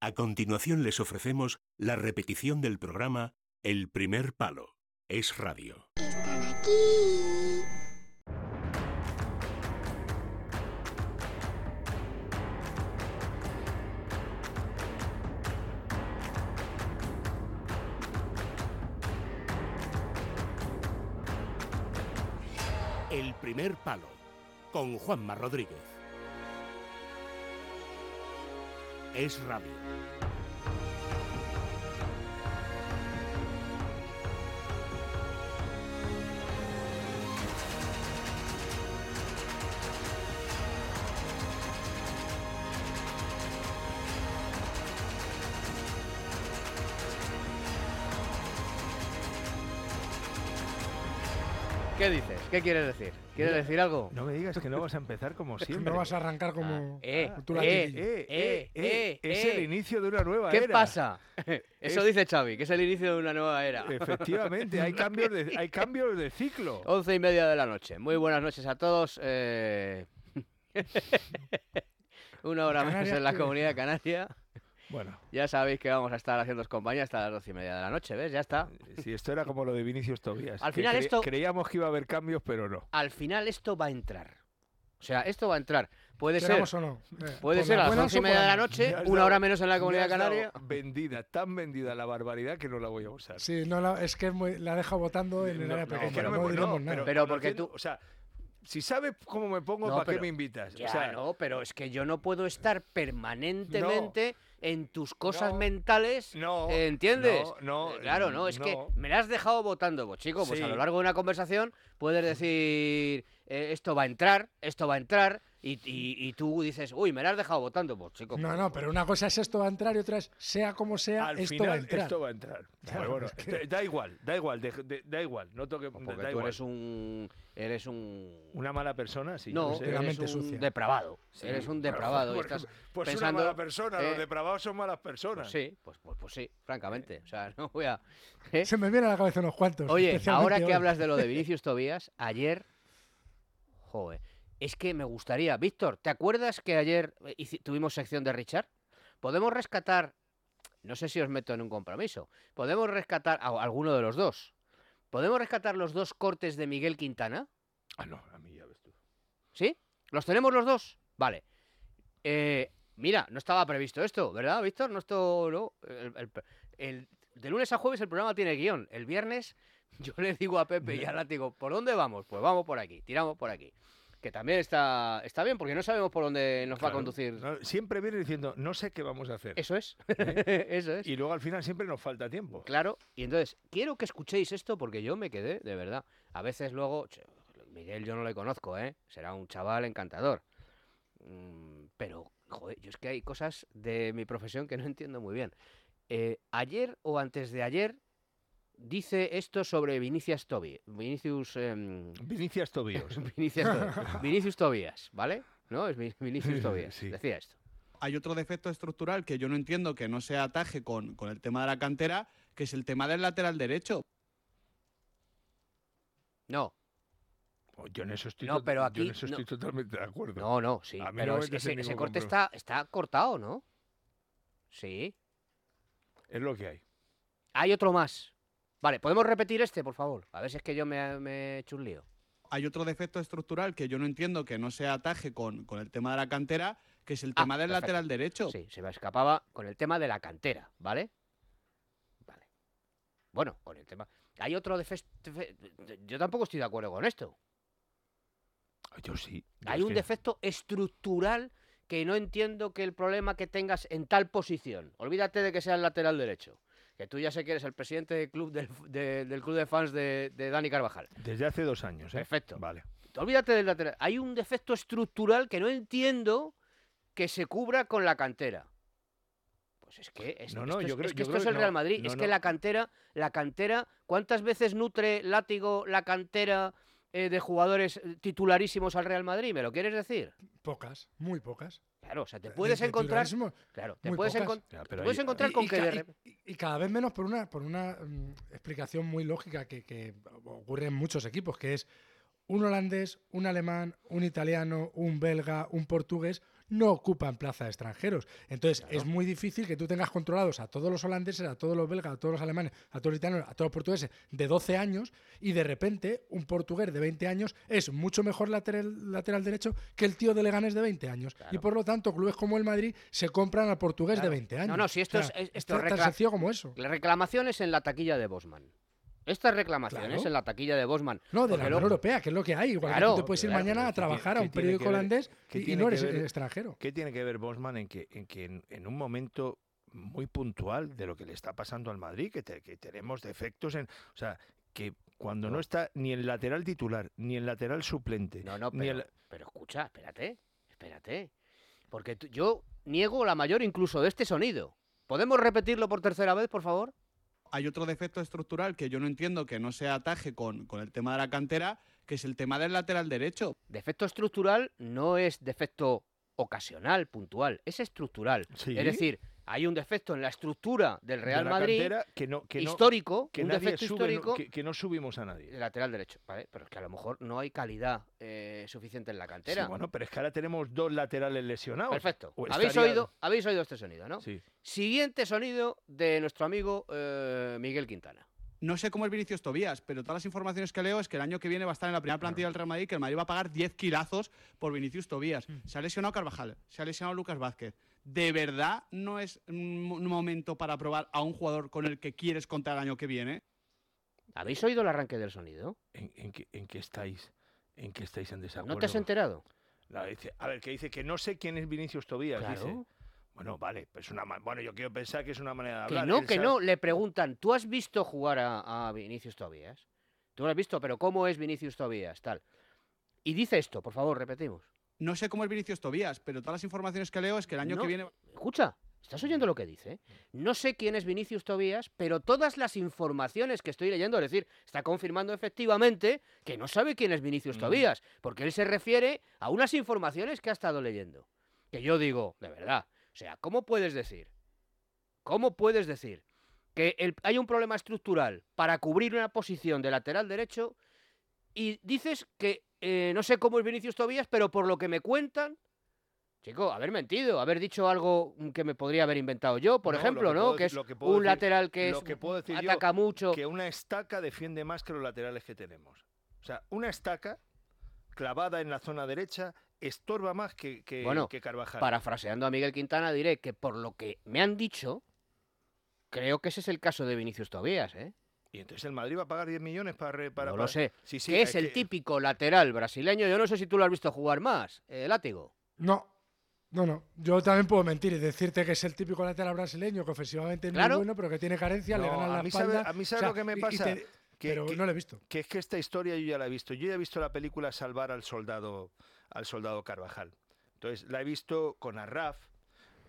A continuación les ofrecemos la repetición del programa El primer palo. Es radio. Están aquí. El primer palo. Con Juanma Rodríguez. Es radio. ¿Qué dices? ¿Qué quieres decir? ¿Quieres Mira, decir algo? No me digas que no vas a empezar como siempre. No vas a arrancar como Eh, eh. Eh, eh, eh, eh, es eh. el inicio de una nueva ¿Qué era. pasa? Eso Es- dice Xavi, que es el inicio de una nueva era. Efectivamente, hay cambios de, hay cambios de ciclo. Once y media de la noche. Muy buenas noches a todos. eh, Una hora menos en la ¿qué? comunidad canaria. Bueno, Ya sabéis que vamos a estar haciendo compañía hasta las doce y media de la noche, ¿ves? Ya está. si esto era como lo de Vinicius Tobías. Al final cre- esto- Creíamos que iba a haber cambios, pero no. Al final esto va a entrar. O sea, esto va a entrar. Puede ser, o no. Eh, puede ser a las once y media de la noche, una dado- hora menos en la me comunidad canaria. Vendida, tan vendida la barbaridad que no la voy a usar. Sí, no, la- es que es muy- la deja votando en el área no, pequeña. que no No, me- diremos no, nada. Pero porque tú- O sea, si sabes cómo me pongo, No, ¿para qué pero- me invitas? Ya, o sea, no, pero es que yo no puedo estar permanentemente en tus cosas No, mentales. no, ¿Entiendes? no, no, Eh, claro, no, es que me la has dejado votando, pues chico, pues a lo largo de una conversación puedes decir eh, esto va a entrar, esto va a entrar, y, y- y tú dices, uy, me la has dejado votando, pues chico. No, pues- no, pero una cosa es esto va a entrar y otra es sea como sea, al esto final va a entrar. esto va a entrar. Claro, bueno, es que- da- igual, da igual, de- de- da igual, no toque, pues porque da tú igual. eres un. Eres un. Una mala persona, sí. no, sé. eres un sucia. depravado. Sí, eres un bueno, depravado. y pues- estás pues pensando, una mala persona, eh, los depravados son malas personas. Pues sí, pues, pues, pues sí, francamente. O sea, no voy a. ¿eh? Se me viene a la cabeza unos cuantos. Oye, ahora que hoy. hablas de lo de Vinicius Tobías, ayer. Joder. Es que me gustaría. Víctor, ¿te acuerdas que ayer eh, tuvimos sección de Richard? Podemos rescatar. No sé si os meto en un compromiso. Podemos rescatar a alguno de los dos. ¿Podemos rescatar los dos cortes de Miguel Quintana? Ah, no, a mí ya ves tú. ¿Sí? ¿Los tenemos los dos? Vale. Eh, mira, no estaba previsto esto, ¿verdad, Víctor? No esto, no. El, el- el- de lunes a jueves el programa tiene guion. El viernes yo le digo a Pepe y a Látigo, ¿por dónde vamos? Pues vamos por aquí, tiramos por aquí. Que también está, está bien, porque no sabemos por dónde nos va a conducir. no, siempre viene diciendo, no sé qué vamos a hacer. Eso es. Eso es. Y luego al final siempre nos falta tiempo. Claro, y entonces, quiero que escuchéis esto porque yo me quedé, de verdad. A veces luego, Miguel yo no le conozco, ¿eh? Será un chaval encantador. Mm, pero, joder, yo es que hay cosas de mi profesión que no entiendo muy bien. Eh, ayer o antes de ayer dice esto sobre Vinicius Tobi, Vinicius, em, Vinicius Tobíos. Vinicius, Tobi- Vinicius Tobías, ¿vale? ¿No? Es Vi- Vinicius Tobías. Sí. Decía esto. hay otro defecto estructural que yo no entiendo que no se ataje con, con el tema de la cantera, que es el tema del lateral derecho. No, Oh, Yo en eso estoy, No, pero yo aquí en eso no. estoy totalmente de acuerdo. no, no, sí. Pero no me ese, ese corte está, está cortado, ¿no? Sí. Es lo que hay. Hay otro más. Vale, ¿podemos repetir este, por favor? A ver si es que yo me, me he hecho un lío. Hay otro defecto estructural que yo no entiendo que no se ataje con, con el tema de la cantera, que es el Ah, tema del perfecto. lateral derecho. Sí, se me escapaba con el tema de la cantera, ¿vale? Vale. Bueno, con el tema... Hay otro defecto... Yo tampoco estoy de acuerdo con esto. Yo sí. yo Hay un que- defecto estructural que no entiendo que el problema que tengas en tal posición. Olvídate de que sea el lateral derecho. Que tú ya sé que eres el presidente del club, del, de- del club de fans de, de Dani Carvajal. Desde hace dos años, ¿eh? Perfecto. Vale. Olvídate del lateral. Hay un defecto estructural que no entiendo que se cubra con la cantera. Pues es que, es, No, no, esto, es- yo creo- es, que yo esto creo es el Real Madrid. no, es que la cantera, la cantera, ¿cuántas veces nutre látigo la cantera eh, de jugadores titularísimos al Real Madrid? ¿Me lo quieres decir? Pocas, muy pocas. Claro, o sea, te De- puedes de encontrar. Claro, te puedes, pocas. encon- Ya, te pero puedes ahí- encontrar Y- con y que de y cada vez menos por una, por una mm, explicación muy lógica que, que ocurre en muchos equipos, que es un holandés, un alemán, un italiano, un belga, un portugués no ocupan plaza de extranjeros. Entonces es muy difícil que tú tengas controlados a todos los holandeses, a todos los belgas, a todos los alemanes, a todos los italianos, a todos los portugueses de 12 años y de repente un portugués de 20 años es mucho mejor lateral, lateral derecho que el tío de Leganés de 20 años. Y por lo tanto clubes como el Madrid se compran al portugués Claro. de 20 No, años. no, si esto O sea, es- es- esto tan- recla- tan sencillo como eso. las reclamaciones en la taquilla de Bosman. Estas reclamaciones Claro. en la taquilla de Bosman. No, de la Unión Europea, que es lo que hay. Igual que Claro, tú te puedes ir claro, mañana a ¿qué tiene- trabajar a un periódico que ver- holandés y- no que eres ver- extranjero. ¿Qué tiene que ver Bosman en que, en que en, en un momento muy puntual de lo que le está pasando al Madrid, que, te- que tenemos defectos en... O sea, que cuando no. No. está ni el lateral titular, ni el lateral suplente, No, no, ni pero, el... pero escucha, espérate, espérate. Porque tú- yo niego la mayor incluso de este sonido. ¿Podemos repetirlo por tercera vez, por favor? Hay otro defecto estructural que yo no entiendo que no se ataje con, con el tema de la cantera, que es el tema del lateral derecho. Defecto estructural no es defecto ocasional, puntual, es estructural. Sí, Es decir, hay un defecto en la estructura del de Real la Madrid que no, que no, histórico, que un defecto sube, no- histórico que, que no subimos a nadie. de lateral derecho, ¿vale? Pero es que a lo mejor no hay calidad eh, suficiente en la Sí, cantera. bueno, pero es que ahora tenemos dos laterales lesionados. Perfecto. ¿Habéis estaría- oído, habéis oído este sonido, ¿no? Sí. Siguiente sonido de nuestro amigo eh, Miguel Quintana. No sé cómo es Vinicius Tobías, pero todas las informaciones que leo es que el año que viene va a estar en la primera plantilla del Real Madrid, que el Madrid va a pagar 10 kilazos por Vinicius Tobías. Se ha lesionado Carvajal, se ha lesionado Lucas Vázquez. ¿De verdad no es un momento para probar a un jugador con el que quieres contar el año que viene? ¿Habéis oído el arranque del sonido? ¿En, en qué, en qué estáis? ¿En qué estáis en desacuerdo? ¿No te has enterado? La dice- a ver, que dice que no sé quién es Vinicius Tobías. Dice. Bueno, vale, pues una bueno, yo quiero pensar que es una manera de Que hablar. no, Él que sabe- no. Le preguntan, ¿tú has visto jugar a, a Vinicius Tobías? Tú lo has visto, pero ¿cómo es Vinicius Tobías? Tal. Y dice esto, por favor, repetimos. No sé cómo es Vinicius Tobías, pero todas las informaciones que leo es que el año No. que viene Escucha, ¿estás oyendo lo que dice? No sé quién es Vinicius Tobías, pero todas las informaciones que estoy leyendo, es decir, está confirmando efectivamente que no sabe quién es Vinicius Mm. Tobías, porque él se refiere a unas informaciones que ha estado leyendo. Que yo digo, de verdad, sea, ¿cómo puedes decir? ¿Cómo puedes decir que el- hay un problema estructural para cubrir una posición de lateral derecho y dices que eh, no sé cómo es Vinicius Tobías, pero por lo que me cuentan, chico, haber mentido, haber dicho algo que me podría haber inventado yo, por No, ejemplo, que ¿no? puedo Que es que un decir- lateral que es que puedo decir yo, ataca mucho. que una estaca defiende más que los laterales que tenemos. O sea, una estaca clavada en la zona derecha estorba más que, que, Bueno, que Carvajal. Parafraseando a Miguel Quintana, diré que por lo que me han dicho, creo que ese es el caso de Vinicius Tobías, ¿eh? Y entonces el Madrid va a pagar 10 millones para... para no para- lo sé. Sí, sí, que es el que- típico lateral brasileño. Yo no sé si tú lo has visto jugar más, eh, látigo. No, no, no. Yo también puedo mentir y decirte que es el típico lateral brasileño que ofensivamente es Claro. muy bueno, pero que tiene carencia, le No, ganan a la mí sabe- a mí o sabe sea, lo que me pasa, te- que- pero que- no lo he visto. que es que esta historia yo ya la he visto. Yo ya he visto la película Salvar al soldado, al soldado Carvajal. Entonces la he visto con Arraf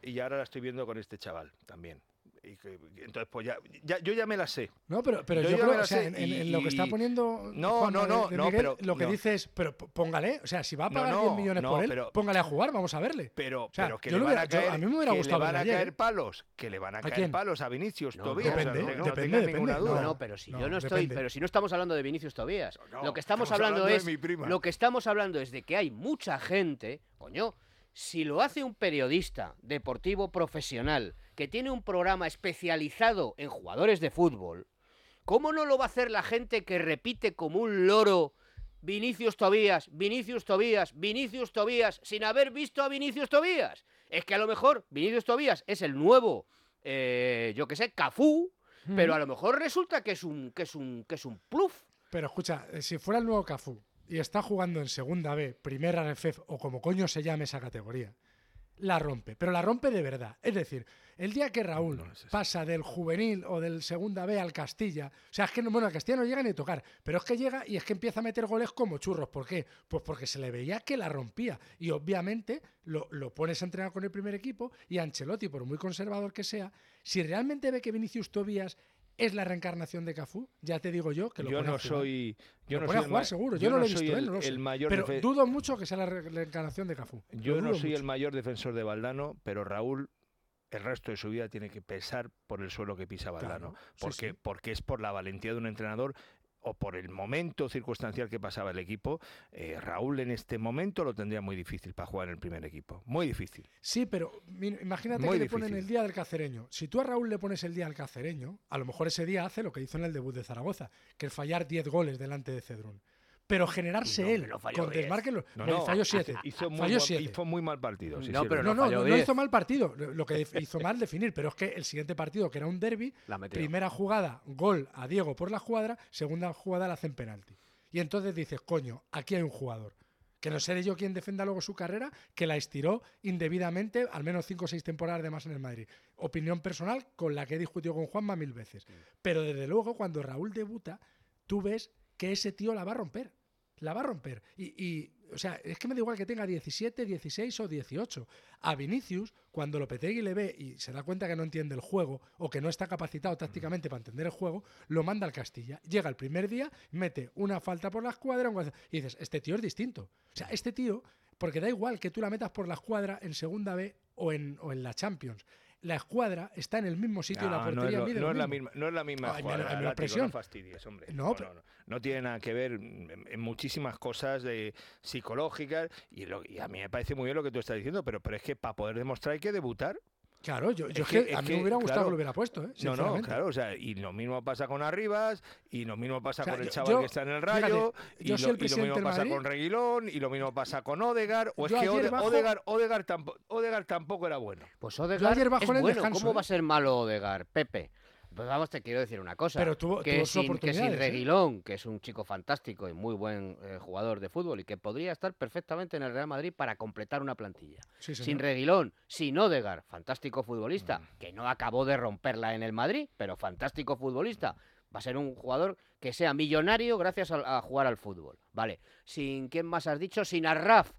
y ahora la estoy viendo con este chaval también. Y que- entonces pues ya, ya- yo ya me la sé. No, pero, pero Yo yo, ya creo, o sea, sé en, en- y- en lo que está poniendo No, no, no, de- de no, Miguel, pero- lo que no. dice es, pero póngale, o sea, si va a pagar no, 10 millones no, por él, pero- póngale a jugar, vamos a verle. Pero, O sea, pero que yo le van hubiera- a yo- caer, a mí me hubiera que gustado le van a ayer, caer palos, que le van a, ¿A caer quién? palos a Vinicius No, Tobías. depende, o sea, no depende, depende. ninguna duda. no, pero si No, yo no estoy, depende. pero si no estamos hablando de Vinicius Tobías. Lo que estamos, hablando, es lo que estamos hablando es de que hay mucha gente, coño, si lo hace un periodista deportivo profesional que tiene un programa especializado en jugadores de fútbol, ¿cómo no lo va a hacer la gente que repite como un loro Vinicius Tobías, Vinicius Tobías, Vinicius Tobías, sin haber visto a Vinicius Tobías? Es que a lo mejor Vinicius Tobías es el nuevo, eh, yo que sé, Cafú, pero a lo mejor resulta que es un, que es un, que es un pluf. Pero escucha, eh, si fuera el nuevo Cafú y está jugando en segunda B, primera RFF o como coño se llame esa categoría, la rompe, pero la rompe de verdad. Es decir, El día que Raúl No es pasa del juvenil o del segunda B al Castilla, o sea, es que no- bueno, al Castilla no llega ni a tocar, pero es que llega y es que empieza a meter goles como churros. ¿Por qué? Pues porque se le veía que la rompía. Y obviamente lo, lo pones a entrenar con el primer equipo y Ancelotti, por muy conservador que sea, si realmente ve que Vinicius Tobías es la reencarnación de Cafú, ya te digo yo que lo yo pone a no jugar. soy. Yo Lo no soy a jugar seguro. Yo, no lo he soy visto, ¿eh? el, no lo sé. el mayor Pero dudo mucho que sea la re- reencarnación de Cafú. Yo no soy el mayor defensor de Valdano, pero Raúl el resto de su vida tiene que pesar por el suelo que pisa Valdano. Claro, porque, sí. porque es por la valentía de un entrenador o por el momento circunstancial que pasaba el equipo. eh, Raúl en este momento lo tendría muy difícil para jugar en el primer equipo. Muy difícil. Sí, pero imagínate Muy que le ponen el día del cacereño. Si tú a Raúl le pones el día del cacereño, a lo mejor ese día hace lo que hizo en el debut de Zaragoza, que es fallar 10 goles delante de Cedrún. Pero generarse No, él con 10. desmarque, No, no, no, falló 7. Hizo muy, Falló buen- 7. hizo muy mal partido. sí, No, pero No, no, no 10. hizo mal partido. Lo que hizo mal definir, pero es que el siguiente partido, que era un derby, primera jugada, gol a Diego por la cuadra, segunda jugada la hacen penalti. Y entonces dices, coño, aquí hay un jugador. Que no seré yo quien defenda luego su carrera, que la estiró indebidamente al menos 5 o 6 temporadas de más en el Madrid. Opinión personal con la que he discutido con Juanma mil veces. Pero desde luego, cuando Raúl debuta, tú ves que ese tío la va a romper. La va a romper. Y, y, o sea, es que me da igual que tenga 17, 16 o 18. A Vinicius, cuando Lopetegui le ve y se da cuenta que no entiende el juego o que no está capacitado tácticamente para entender el juego, lo manda al Castilla. Llega el primer día, mete una falta por la escuadra y dices, este tío es distinto. O sea, este tío, porque da igual que tú la metas por la escuadra en segunda B o en, o en la Champions. La escuadra está en el mismo sitio y la No, no es, portería lo- no es la misma, no es la misma Ay, menos- menos látigo, presión. no fastidies, hombre. No, No, pero- no, no. No tiene nada que ver en, en muchísimas cosas de psicológicas y, lo- y a mí me parece muy bien lo que tú estás diciendo, pero, pero es que para poder demostrar hay que debutar. Claro, yo, yo Es que, que- a es mí que, me hubiera gustado claro, que lo hubiera puesto, ¿eh? No, no, claro, o sea, y lo mismo pasa con Arribas, y lo mismo pasa O sea, con el chaval yo- que está en el fíjate, Rayo, yo y, soy lo, el y lo presidente mismo pasa Madrid. con Reguilón, y lo mismo pasa con Odegar, o es que ayer Ode- bajo- Odegar, Odegar, tampo- Odegaard tampoco era bueno. Pues ayer bajo es en el bueno. descanso, ¿Cómo ¿eh? va a ser malo Odegaard, Pepe? Pues vamos, te quiero decir una cosa. Pero tuvo- que, tuvo sin, que sin ¿eh? Reguilón, que es un chico fantástico y muy buen eh, jugador de fútbol y que podría estar perfectamente en el Real Madrid para completar una plantilla. Sí, Sin. Reguilón, sin Odegaard, fantástico futbolista, Mm. que no acabó de romperla en el Madrid, pero fantástico futbolista. Va a ser un jugador que sea millonario gracias a, a jugar al fútbol. Vale. Sin quién más has dicho, sin Arraf.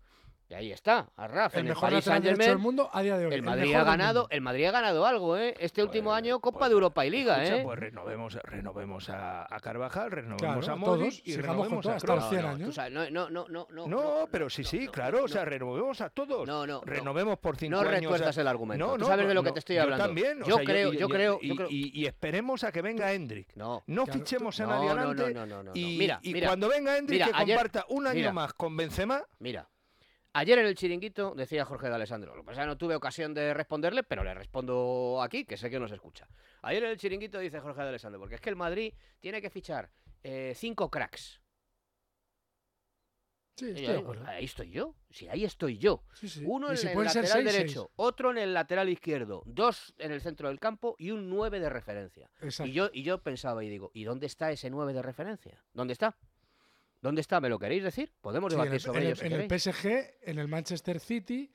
Y ahí está, el en el mejor Paris derecho del mundo a día de hoy. El Madrid ha ganado, el Madrid ha ganado algo, ¿eh? Este último Pues- año Copa pues- de Europa y Liga, Escucha, ¿eh? Pues renovemos, renovemos a, a Carvajal, renovemos Claro, a a Modric todos, y renovemos a hasta los 100 no, años. sabes, no, no, no, no, no, No, pero sí, no, sí, no, claro, no, o sea, renovemos a todos. No, no, no. renovemos por cinco No años. retuerzas a- el argumento. No, no, sabes de no, lo que no, te estoy hablando. también, Yo creo- yo creo- y, yo creo- y- esperemos a que venga Hendrik. No. No fichemos a No, nadie no, no, adelante. no, no, no, no. Y, cuando venga Hendrik, que comparta un año más con Benzema. Mira, ayer en el chiringuito decía Jorge de Alessandro, lo que pasa no tuve ocasión de responderle, pero le respondo aquí, que sé que nos escucha. Ayer en el chiringuito dice Jorge de Alessandro, porque es que el Madrid tiene que fichar eh, cinco cracks. Sí, estoy ahí, estoy yo, si ahí estoy yo. Sí, sí. Uno en si el lateral seis, derecho, seis. otro en el lateral izquierdo, dos en el centro del campo y un nueve de referencia. Exacto. Y yo, y yo pensaba y digo, ¿y dónde está ese 9 de referencia? ¿Dónde está? ¿Dónde está? ¿Me lo queréis decir? Podemos Sí, en debatir el, sobre en el- si en el. PSG, en el Manchester City,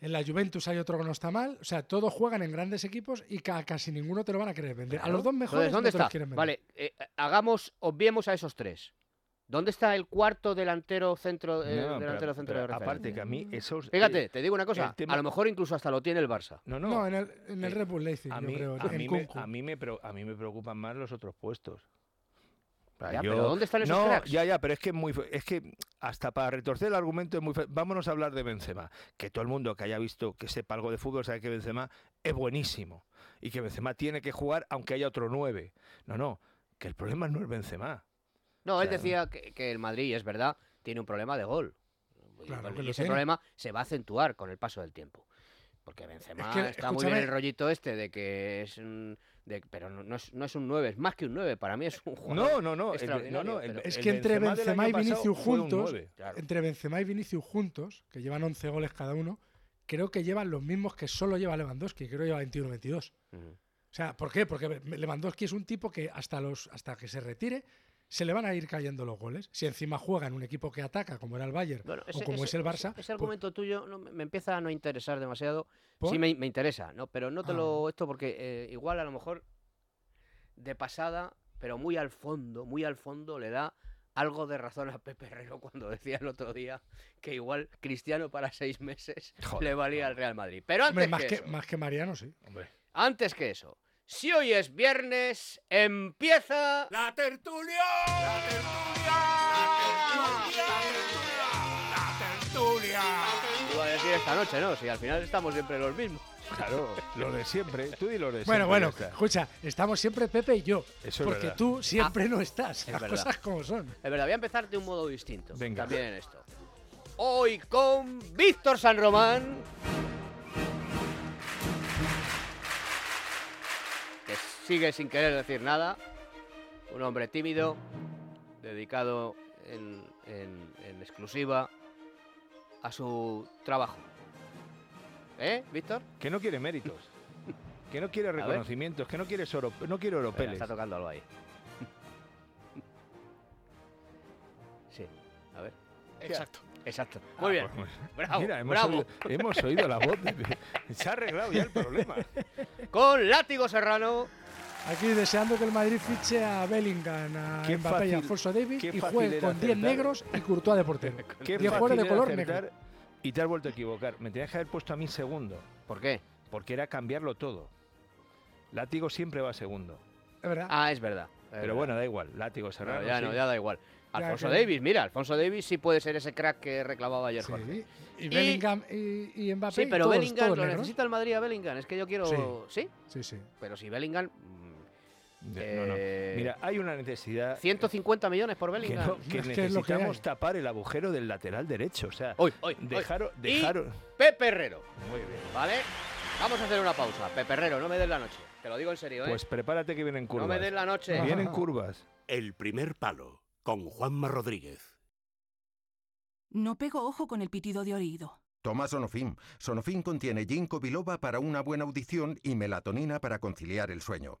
en la Juventus hay otro que no está mal. O sea, todos juegan en grandes equipos y ca- casi ninguno te lo van a querer vender. A los dos mejores Entonces, ¿dónde no te los está? quieren vender. Vale, eh, hagamos, obviemos a esos tres. ¿Dónde está el cuarto delantero centro, eh, No, delantero pero- centro pero de referencia? aparte que a mí esos. Fíjate, eh, te digo una cosa, tema- a lo mejor incluso hasta lo tiene el Barça. no, no. no, en el, en el eh, Red Bull Leipzig, a yo mí, creo. a en mí me, a, mí me, preo- a mí me preocupan más los otros puestos. Ya, yo- pero ¿dónde están esos no, cracks? ya, ya, pero es que es muy, fe- es que hasta para retorcer el argumento es muy, fe- vámonos a hablar de Benzema, que todo el mundo que haya visto, que sepa algo de fútbol sabe que Benzema es buenísimo y que Benzema tiene que jugar aunque haya otro nueve. No, no, que el problema no es Benzema. No, O él decía que, que el Madrid, es verdad, tiene un problema de gol. Y, Claro y ese tiene. problema se va a acentuar con el paso del tiempo. Porque Benzema que, está muy bien el rollito este de que es un... de- pero no, no es, no es un 9, es más que un 9. Para mí es un jugador... No, no, no, el, no, no, el- Es que entre del Benzema y Vinicius juntos. Claro. entre Benzema y Vinicius juntos, que llevan 11 goles cada uno, creo que llevan los mismos que solo lleva Lewandowski, creo que lleva 21-22. Ujú. O sea, ¿por qué? Porque Lewandowski es un tipo que hasta, los, hasta que se retire se le van a ir cayendo los goles. Si encima juega en un equipo que ataca, como era el Bayern, Bueno, o como ese- es el Barça. Ese, pues- argumento tuyo no, me empieza a no interesar demasiado. ¿por? Sí, me, me interesa, ¿no? Pero no te Ah. lo esto porque eh, igual a lo mejor de pasada, pero muy al fondo, muy al fondo le da algo de razón a Pepe Herrero cuando decía el otro día que igual Cristiano para seis meses Joder, le valía al Real Madrid. Pero Hombre, antes más, que, que, eso, más que Mariano, sí. Hombre. antes que eso, si hoy es viernes, empieza ¡La tertulia! ¡La tertulia! ¡La tertulia! Iba a decir esta noche, ¿no? Si al final estamos siempre los mismos. Claro, lo de siempre. Tú di lo de Bueno, siempre. bueno, está. escucha, estamos siempre Pepe y yo. Eso es porque verdad. tú siempre no estás. es Las verdad. cosas como son. Es verdad, voy a empezar de un modo distinto. Venga. También en esto. Hoy con Víctor San Román. Sigue sin querer decir nada. Un hombre tímido, dedicado en, en- en exclusiva a su trabajo. ¿Eh, Víctor? Que no quiere méritos. Que no quiere reconocimientos. Que no quiere oro, no quiere oropeles. está tocando algo ahí. Sí, a ver. Exacto. Exacto. Ah, Muy bien. pues, Bravo, Mira, hemos, bravo. Oído, hemos oído la voz. de- Se ha arreglado ya el problema. Con Látigo Serrano. Aquí deseando que el Madrid fiche a Bellingham, a Qué Mbappé y a Alfonso Davis y juegue con 10 acertar. negros y Courtois de portero. Qué 10 fácil jugadores de color negro. Y te has vuelto a equivocar. Me tenías que haber puesto a mí segundo. ¿Por qué? Porque era cambiarlo todo. Látigo siempre va segundo. Es verdad. Ah, es verdad. es Pero verdad. bueno, da igual. Látigo Serrano. ya sí. no, ya da igual. Ya Alfonso Davis, mira, Alfonso Davis sí puede ser ese crack que reclamaba ayer Sí, Jorge. Y Bellingham y, y Mbappé. Sí, pero todos- Bellingham, todos ¿lo negros. necesita el Madrid a Bellingham? Es que yo quiero... Sí. ¿Sí? Sí, sí. Pero si Bellingham... no, no. eh, Mira, hay una necesidad 150 millones por que, Bellingham. no- que Es que es lo que necesitamos tapar el agujero del lateral derecho. O sea, Hoy, hoy, hoy. dejaros. Y dejaros- Pepe Herrero, Muy bien. ¿vale? Vamos a hacer una pausa. Pepe Herrero, no me des la noche. Te lo digo en serio, ¿eh? Pues prepárate que vienen no curvas. me des la noche. Vienen curvas. El primer palo con Juanma Rodríguez. No pego ojo con el pitido de oído. Toma Sonofim. Sonofim contiene ginkgo biloba para una buena audición y melatonina para conciliar el sueño.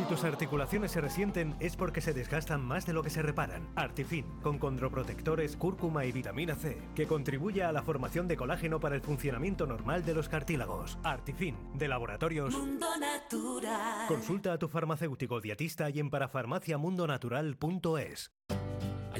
Si tus articulaciones se resienten es porque se desgastan más de lo que se reparan. Artifin, con condroprotectores, cúrcuma y vitamina C, que contribuye a la formación de colágeno para el funcionamiento normal de los cartílagos. Artifin, de laboratorios. Mundo natural. Consulta a tu farmacéutico dietista y en parafarmaciamundonatural.es.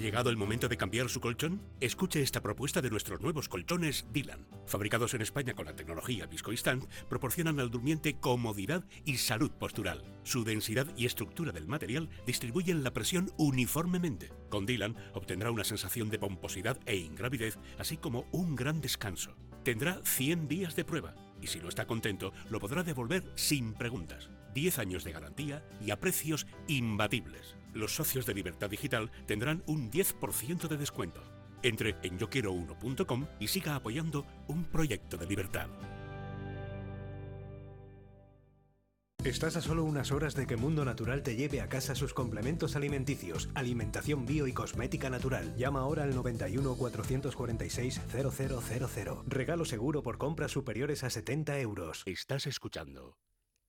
¿Ha llegado el momento de cambiar su colchón? Escuche esta propuesta de nuestros nuevos colchones Dylan. Fabricados en España con la tecnología Viscoinstant, proporcionan al durmiente comodidad y salud postural. Su densidad y estructura del material distribuyen la presión uniformemente. Con Dylan obtendrá una sensación de pomposidad e ingravidez, así como un gran descanso. Tendrá 100 días de prueba y si no está contento, lo podrá devolver sin preguntas. 10 años de garantía y a precios imbatibles. Los socios de Libertad Digital tendrán un 10% de descuento. Entre en yoquiero1.com y siga apoyando un proyecto de libertad. Estás a solo unas horas de que Mundo Natural te lleve a casa sus complementos alimenticios, alimentación bio y cosmética natural. Llama ahora al 91 446 0000. Regalo seguro por compras superiores a 70 euros. Estás escuchando.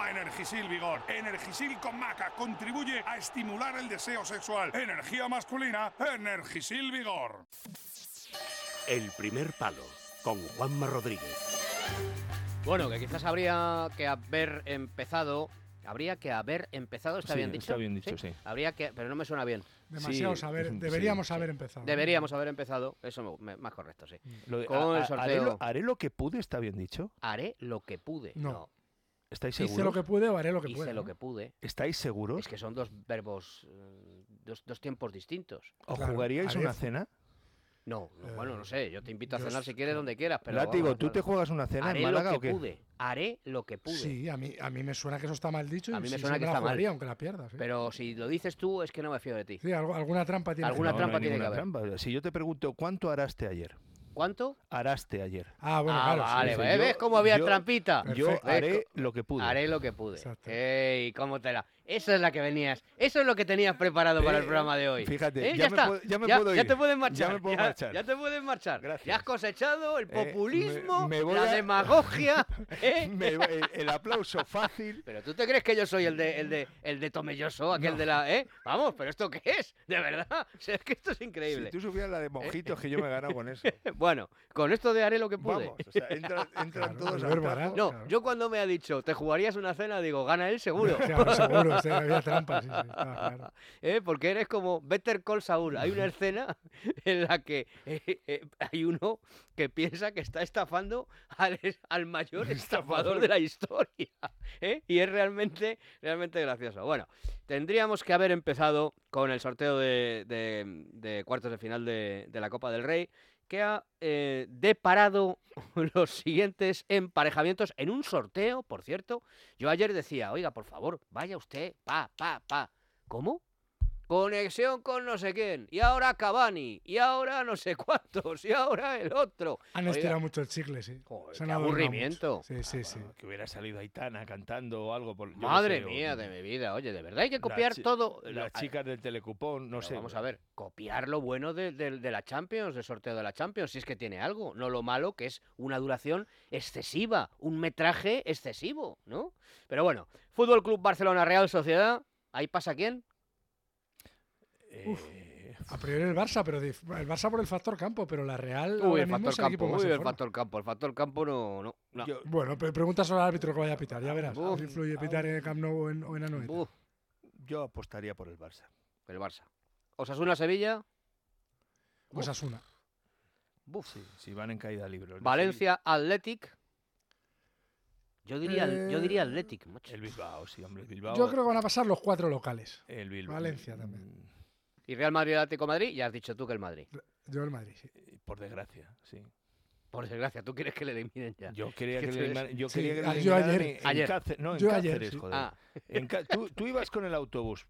Toma Energisil Vigor. Energisil con maca contribuye a estimular el deseo sexual. Energía masculina, Energisil Vigor. El primer palo con Juanma Rodríguez. Bueno, que quizás habría que haber empezado Habría que haber empezado, ¿está Sí, bien dicho? está bien dicho, sí. Habría que, pero no me suena bien. Demasiado saber, deberíamos haber empezado. Deberíamos haber empezado, eso me- me- más correcto, sí. Lo de- Con a- el haré, sorteo. lo, haré lo que pude, está bien dicho. Haré lo que pude. No. ¿Estáis Hice seguros? lo que pude o haré lo que Hice pueda. lo ¿no? que pude. ¿Estáis seguros? Es que son dos verbos, eh, dos, dos tiempos distintos. ¿O Claro, jugaríais haré- una cena? No, no, bueno, no Eh, sé, yo te invito a cenar si quieres donde quieras, pero... Látigo, vamos, ¿tú no, te juegas una cena Haré en Málaga lo o que qué? pude, haré lo que pude. Sí, a mí, a mí me suena que eso está mal dicho. A y mí me sí, suena que la está mal. jugaría, aunque la pierda. Sí, Pero si lo dices tú, es que no me fío de ti. Sí, alguna trampa tiene. que Alguna haber. trampa tiene que haber. trampa. Si yo te pregunto, ¿cuánto araste ayer? ¿Cuánto? Araste ayer. Ah, bueno, ah, claro. vale, sí. ¿ves? yo- ¿ves cómo había yo- trampita? Yo Perfecto. haré lo que pude. Haré lo que pude. Exacto. Ey, ¿cómo te la...? Eso es la que venías. Eso es lo que tenías preparado para el programa de hoy. fíjate, Eh, ya ya, me está. puedo- ya me ya, puedo ya ir. te puedes Ya marchar. me puedo marchar. ya te puedes marchar. Gracias. Ya has cosechado el Eh, me- populismo, me la a- demagogia. ¿eh? Me- el, el aplauso fácil. Pero tú te crees que yo soy el de el de el de Tomelloso, aquel de la, ¿eh? Vamos, pero esto qué es? De verdad, O sea, es que esto es Si increíble. tú supieras la de mojitos que yo me he ganado con eso. Bueno, con esto de haré lo que pude. Vamos, o sea, entran, entran Claro, todos hará. No, Claro. yo cuando me ha dicho, ¿te jugarías una cena? Digo, gana él seguro. Claro, seguro, sí, había trampa. Sí, sí, estaba claro. ¿Eh? Porque eres como Better Call Saul. Hay una escena en la que eh, eh, hay uno que piensa que está estafando al, mayor estafador de la historia. Y es realmente, realmente gracioso. Bueno, tendríamos que haber empezado con el sorteo de, de- de cuartos de final de, de la Copa del Rey, que ha eh, deparado los siguientes emparejamientos en un sorteo, por cierto. Yo ayer decía, oiga, por favor, vaya usted, pa, pa, pa. ¿Cómo? Conexión con no sé quién. Y ahora Cavani. Y ahora no sé cuántos. Y ahora el otro. Han Oiga, estirado mucho el chicle, sí. joder, qué aburrimiento. Sí, sí, sí. Que hubiera salido Aitana cantando o algo. Por, Madre sé, o- mía de mi vida. Oye, de verdad hay que copiar todo. Las chicas del telecupón, no Pero sé. Vamos a ver, copiar lo bueno de, de- de la Champions, del sorteo de la Champions, si es que tiene algo, no lo malo que es una duración excesiva, un metraje excesivo, ¿no? Pero bueno, Fútbol Club Barcelona Real Sociedad, ahí pasa quién? Eh, A priori el Barça, pero el Barça por el factor campo, pero la Real Uy, el factor campo, uy, el factor campo, el factor campo no, no, no. yo, Bueno, pero pregunta solo al árbitro que vaya a pitar, ya verás. Buf. Si influye pitar en el Camp Nou o en, o en Anoeta. Uf, yo apostaría por el Barça. el Barça. Osasuna Sevilla, Osasuna. Sí, si van en caída libre. Valencia Athletic. Yo diría, yo Eh, diría Athletic, macho. El Bilbao, sí, hombre, el Bilbao. Yo creo que van a pasar los cuatro locales. el Bilbao. Valencia también. Y Real Madrid Atlético de Madrid, ya has dicho tú que el Madrid. Yo el Madrid, sí. Por desgracia, sí. Por desgracia, tú quieres que le eliminen ya. Yo quería que que, le eliminaran- yo Sí, quería que le ah, ayer. en- en Ayer. Cáceres- no, en Yo ayer, Cáceres, sí. joder. Ah, En Cá- tú, tú ibas con el autobús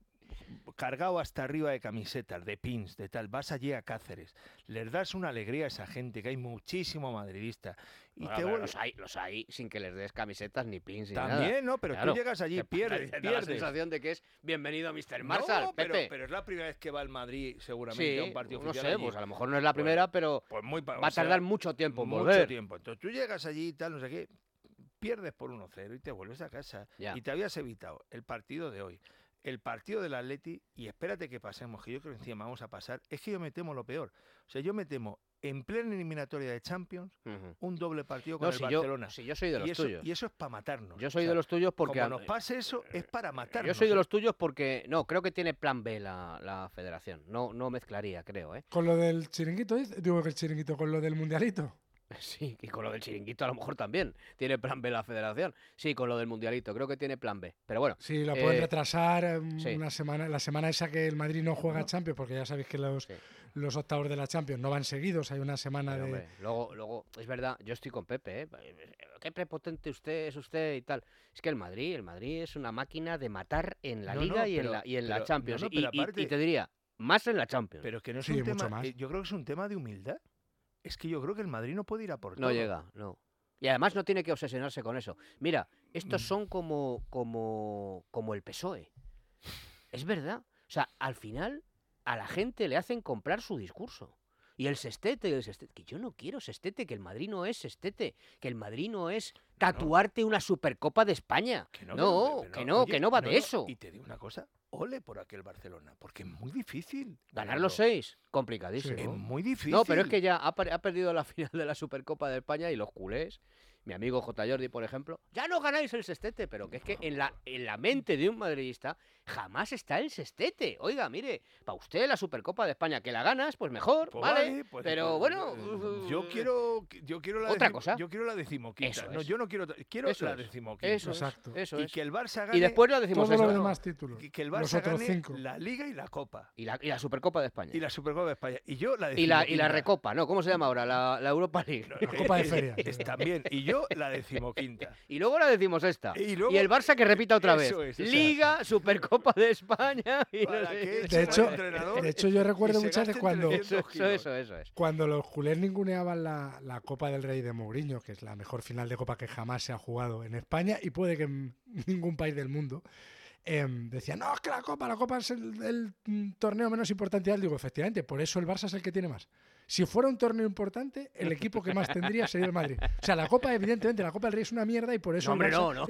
cargado hasta arriba de camisetas, de pins, de tal. Vas allí a Cáceres. Les das una alegría a esa gente, que hay muchísimo madridista. Y Bueno, te pero vuelve- los, hay, los hay sin que les des camisetas ni pins ni nada. También, ¿no? Pero Claro. tú llegas allí, pierdes, da la pierdes. sensación de que es bienvenido Mr. Marshall, No, pero, pero es la primera vez que va el Madrid, seguramente, a sí, un partido no oficial sé, allí. pues a lo mejor no es la Pues- primera, pero Pues muy va a o sea, tardar mucho tiempo en mucho volver. tiempo. Entonces tú llegas allí y tal, no sé qué, pierdes por 1-0 y te vuelves a casa. Ya. Y te habías evitado el partido de hoy, el partido del Atleti y espérate que pasemos, que yo creo que encima vamos a pasar. Es que yo me temo lo peor. O sea, yo me temo en plena eliminatoria de Champions un doble partido con No, el si yo, Barcelona. si yo soy de los y, eso, tuyos. y eso es para matarnos. Yo O soy sea, de los tuyos porque... Como nos pase eso, es para matarnos. Yo soy de ¿eh? los tuyos porque... No, creo que tiene plan B la, la federación. No, no mezclaría, creo, ¿eh? Con lo del chiringuito, digo que el chiringuito, con lo del mundialito. Sí, y con lo del chiringuito a lo mejor también. Tiene plan B la federación. Sí, con lo del mundialito. Creo que tiene plan B. Pero bueno. Sí, lo pueden eh, retrasar eh, sí. una semana, la semana esa que el Madrid no juega Champions, porque ya sabéis que los, Sí. los octavos de la Champions no van seguidos, hay una semana Pero, de... hombre, luego, luego, es verdad, yo estoy con Pepe, ¿eh? Qué prepotente usted es usted y tal. Es que el Madrid, el Madrid es una máquina de matar en la No, no, Liga y, en la, y en la Champions. no, no, y, y- y te diría, más en la Champions. Pero que no es Sí, un mucho tema. más. eh, yo creo que es un tema de humildad. Es que yo creo que el Madrid no puede ir a por no todo. llega, no. Y además no tiene que obsesionarse con eso. Mira, estos Mm. son como, como, como el PSOE. Es verdad. O sea, al final a la gente le hacen comprar su discurso. Y el sestete, el sestete, que yo no quiero sestete, que el Madrid no es sestete, que el Madrid no es tatuarte una Supercopa de España. Que no, no, pero- que no, oye, que no va de eso. Y te digo una cosa, ole por aquel Barcelona, porque es muy difícil. Ganar los seis, complicadísimo. Es muy difícil. No, pero es que ya ha perdido la final de la Supercopa de España y los culés. mi amigo J. Jordi, por ejemplo, ya no ganáis el sextete, pero que es que en la, en la mente de un madridista jamás está el sextete. Oiga, mire, para usted la Supercopa de España, que la ganas, pues mejor, Pues ¿vale? vale, pues- pero pues, bueno, eh, yo quiero yo quiero la Otra cosa. yo quiero la decimoquinta Eso no es. yo no quiero quiero Eso la decimoquinta Eso es, Exacto. eso y es. que el Barça Y después la decimos Todos eso. los No, demás títulos. que, que el Los Barça otros gane cinco. la Liga y la Copa Y la, y la Supercopa de España. y la Supercopa de España y yo la Y la, y la. Recopa, ¿no? ¿Cómo se llama ahora? La, la Europa League. La Copa de Feria. Es también y yo la decimoquinta Y luego la decimos esta. Y Y, luego- el Barça que repita otra vez. Liga, Supercopa de España. Y no ¿Para sé- qué? De hecho, entrenador de hecho, yo recuerdo muchas veces cuando, 300 Eso, kilos. eso, eso es. cuando los culés ninguneaban la, la Copa del Rey de Mourinho, que es la mejor final de Copa que jamás se ha jugado en España y puede que en ningún país del mundo, em, decían, no, es que la Copa, la Copa es el, el, mm, torneo menos importante. Y digo, efectivamente, por eso el Barça es el que tiene más. Si fuera un torneo importante, el equipo que más tendría sería el Madrid. O sea, la Copa, evidentemente, la Copa del Rey es una mierda y por eso No, hombre, no, no.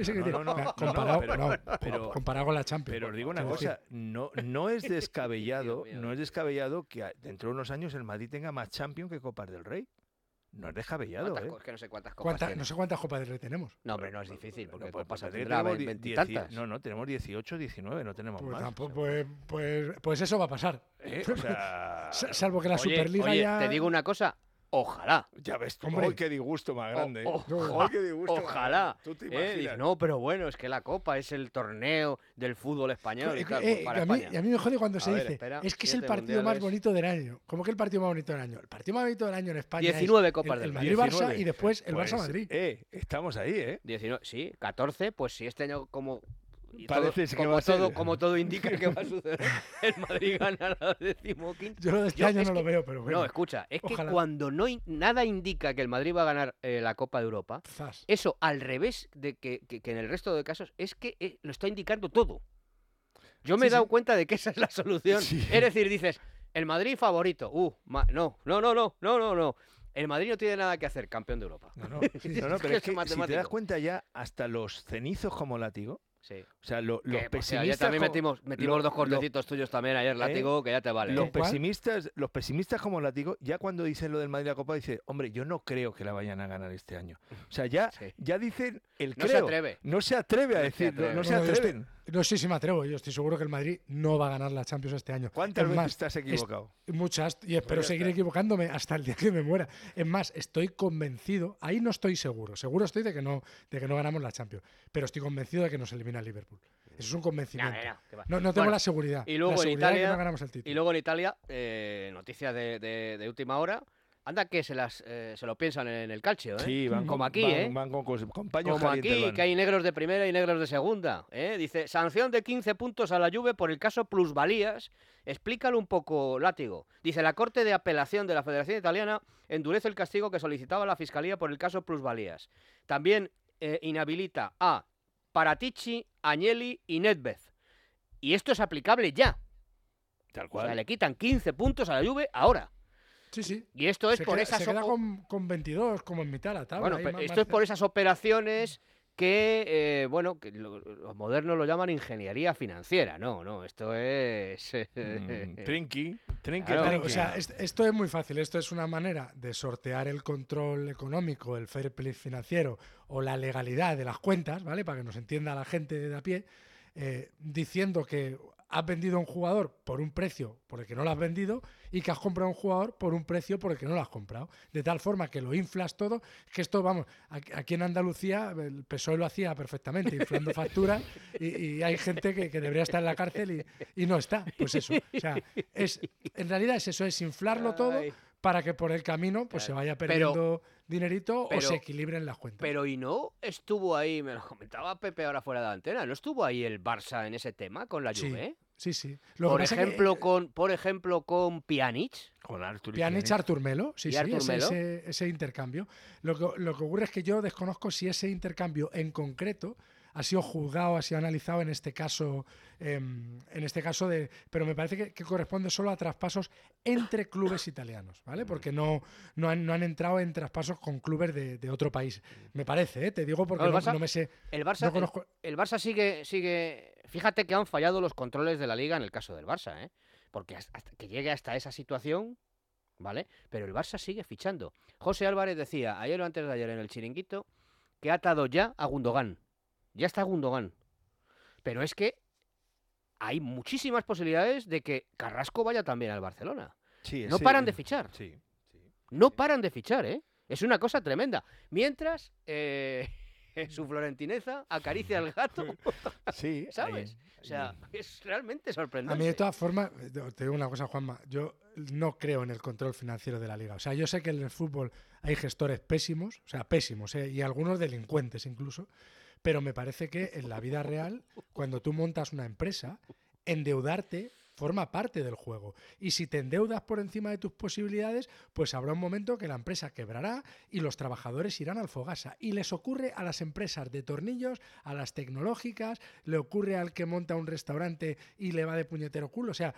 comparado, con la Champions. Pero os digo una cosa, no, no es descabellado, no es descabellado que dentro de unos años el Madrid tenga más Champions que Copas del Rey. No es descabellado, ¿Cuántas ¿eh? que no sé cuántas copas ¿Cuánta- tiene. no sé cuántas Copas del Rey tenemos. No, hombre, no es difícil, porque No, pues, copas pues, veintitantas. dieci- No, no, tenemos 18, 19, no tenemos Pues, más. tampoco, pues, pues, pues eso va a pasar. ¿Eh? O sea, Sa- Salvo que la Oye, Superliga oye, ya. te digo una cosa, ojalá. ya ves tú, Hombre. ¡ay, qué disgusto más grande! O- ¿eh? oja- ¡Ay, qué disgusto más ojalá. grande! Tú te Eh, imaginas. dices, no, pero bueno, es que la Copa es el torneo del fútbol español y Eh, eh, pues para a mí, a me jode cuando A se ver, dice, espera, es que es el partido más bonito del año. ¿Cómo que el partido más bonito del año? El partido más bonito del año en España 19 es Copas el, del el. Madrid-Barça 19. y después el Pues, Barça-Madrid. Eh, estamos ahí, ¿eh? 19, sí, 14, pues si este año como y Parece todo, que como va a ser. todo, como todo indica que va a suceder, el Madrid gana la decimoquinta. Yo lo de este Yo- año es no lo veo, pero bueno. No, escucha, es ojalá. que cuando no in- nada indica que el Madrid va a ganar eh, la Copa de Europa, Zas. eso al revés de que, que- que en el resto de casos es que eh, lo está indicando todo. Yo me Sí, he dado sí. cuenta de que esa es la solución. Sí. Es decir, dices, el Madrid favorito. Uh, ma- no, no, no, no, no, no, no. El Madrid no tiene nada que hacer, campeón de Europa. No, no, Sí, no, no, es pero es que es si te das cuenta ya, hasta los cenizos como látigo, Sí. o sea, lo- los Que, pues, pesimistas... ayer también metimos, metimos lo- dos lo- cortecitos tuyos también ayer, látigo, que ya te vale. Los ¿eh? Pesimistas, los pesimistas como látigo, ya cuando dicen lo del Madrid la Copa, dice, hombre, yo no creo que la vayan a ganar este año. O sea, ya, Sí. ya dicen el No se creo. atreve. No se atreve a No se decir, no- se atreven. No sé si me atrevo. Yo estoy seguro que el Madrid no va a ganar la Champions este año. ¿Cuántas Es veces más, te has equivocado? Muchas, y espero ya seguir equivocándome hasta el día que me muera. Es más, estoy convencido, ahí no estoy seguro, seguro estoy de que no, de que no ganamos la Champions, pero estoy convencido de que nos elimina el Liverpool. Eso es un convencimiento. No, tengo Bueno, la seguridad. Y luego la en seguridad de que Italia, no ganamos el título. y luego en Italia, eh, noticias de, de- de última hora. Anda que se las eh, se lo piensan en el calcio, ¿eh? Sí, van como con- aquí, van- ¿eh? Van con, con paños Como aquí, van. que hay negros de primera y negros de segunda. ¿eh? Dice, sanción de 15 puntos a la Juve por el caso plusvalías. Explícalo un poco, Látigo. Dice, la Corte de Apelación de la Federación Italiana endurece el castigo que solicitaba la Fiscalía por el caso plusvalías. También eh, inhabilita a Paratici, Agnelli y Nedved. Y esto es aplicable ya. Tal O cual. sea, le quitan 15 puntos a la Juve ahora. Sí, sí. Y esto es se por queda, esas... se queda con, con 22, como en mitad de la tabla. Bueno, ahí pero más- esto más es por esas operaciones que, eh, bueno, que lo- los modernos lo llaman ingeniería financiera. No, no, esto es... Mm, Trinky, trinky, Claro. Claro, trinky. o sea, es- esto es muy fácil. Esto es una manera de sortear el control económico, el fair play financiero o la legalidad de las cuentas, ¿vale? Para que nos entienda la gente de a pie, eh, diciendo que has vendido a un jugador por un precio por el que no lo has vendido y que has comprado a un jugador por un precio por el que no lo has comprado. De tal forma que lo inflas todo, que esto, vamos, aquí en Andalucía el PSOE lo hacía perfectamente, inflando facturas y, hay gente que, debería estar en la cárcel y, no está. Pues eso. O sea, es, en realidad es eso, es inflarlo todo. Para que por el camino pues se vaya perdiendo dinerito o se equilibren las cuentas. Pero y no estuvo ahí, me lo comentaba Pepe ahora fuera de la antena, ¿no estuvo ahí el Barça en ese tema con la Juve? sí, sí. Lo Por que, ejemplo, eh, con, por ejemplo, con Pjanic. Con Artur Pjanic, Pjanic. Artur Melo, sí, ¿Y sí, Artur ese, Melo? ese- ese intercambio. Lo que, lo que ocurre es que yo desconozco si ese intercambio en concreto ha sido juzgado, ha sido analizado en este caso, em, en este caso de, pero me parece que, que corresponde solo a traspasos entre clubes italianos, ¿vale? Porque no, no, han, no han entrado en traspasos con clubes de, de otro país. Me parece, ¿eh? te digo porque No, Barça- me sé. El Barça, el- el, Barça sigue, sigue. Fíjate que han fallado los controles de la liga en el caso del Barça, ¿eh? Porque hasta que llegue hasta esa situación, ¿vale? Pero el Barça sigue fichando. José Álvarez decía ayer o antes de ayer en el chiringuito que ha atado ya a Gundogan. Ya está Gundogan. Pero es que hay muchísimas posibilidades de que Carrasco vaya también al Barcelona. Sí, no paran de fichar. Sí. No paran de fichar, ¿eh? Es una cosa tremenda. Mientras eh, su florentineza acaricia al gato. Sí, ¿Sabes? O sea, es realmente sorprendente. A mí, de todas formas, te digo una cosa, Juanma. Yo no creo en el control financiero de la liga. O sea, yo sé que en el fútbol hay gestores pésimos, o sea, pésimos, ¿eh? y algunos delincuentes incluso. Pero me parece que en la vida real, cuando tú montas una empresa, endeudarte forma parte del juego. Y si te endeudas por encima de tus posibilidades, pues habrá un momento que la empresa quebrará y los trabajadores irán al fogasa. Y les ocurre a las empresas de tornillos, a las tecnológicas, le ocurre al que monta un restaurante y le va de puñetero culo. O sea,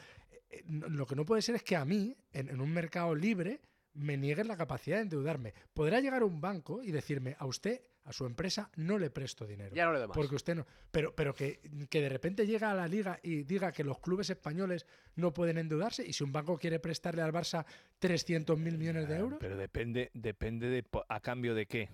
eh, no- lo que no puede ser es que a mí, en un mercado libre, me nieguen la capacidad de endeudarme. Podrá llegar un banco y decirme a usted, a su empresa, no le presto dinero. Ya no le doy más. Porque usted no. Pero, pero que, que de repente llega a la liga y diga que los clubes españoles no pueden endeudarse y si un banco quiere prestarle al Barça 300 mil millones de euros. Pero depende, depende de a cambio de qué.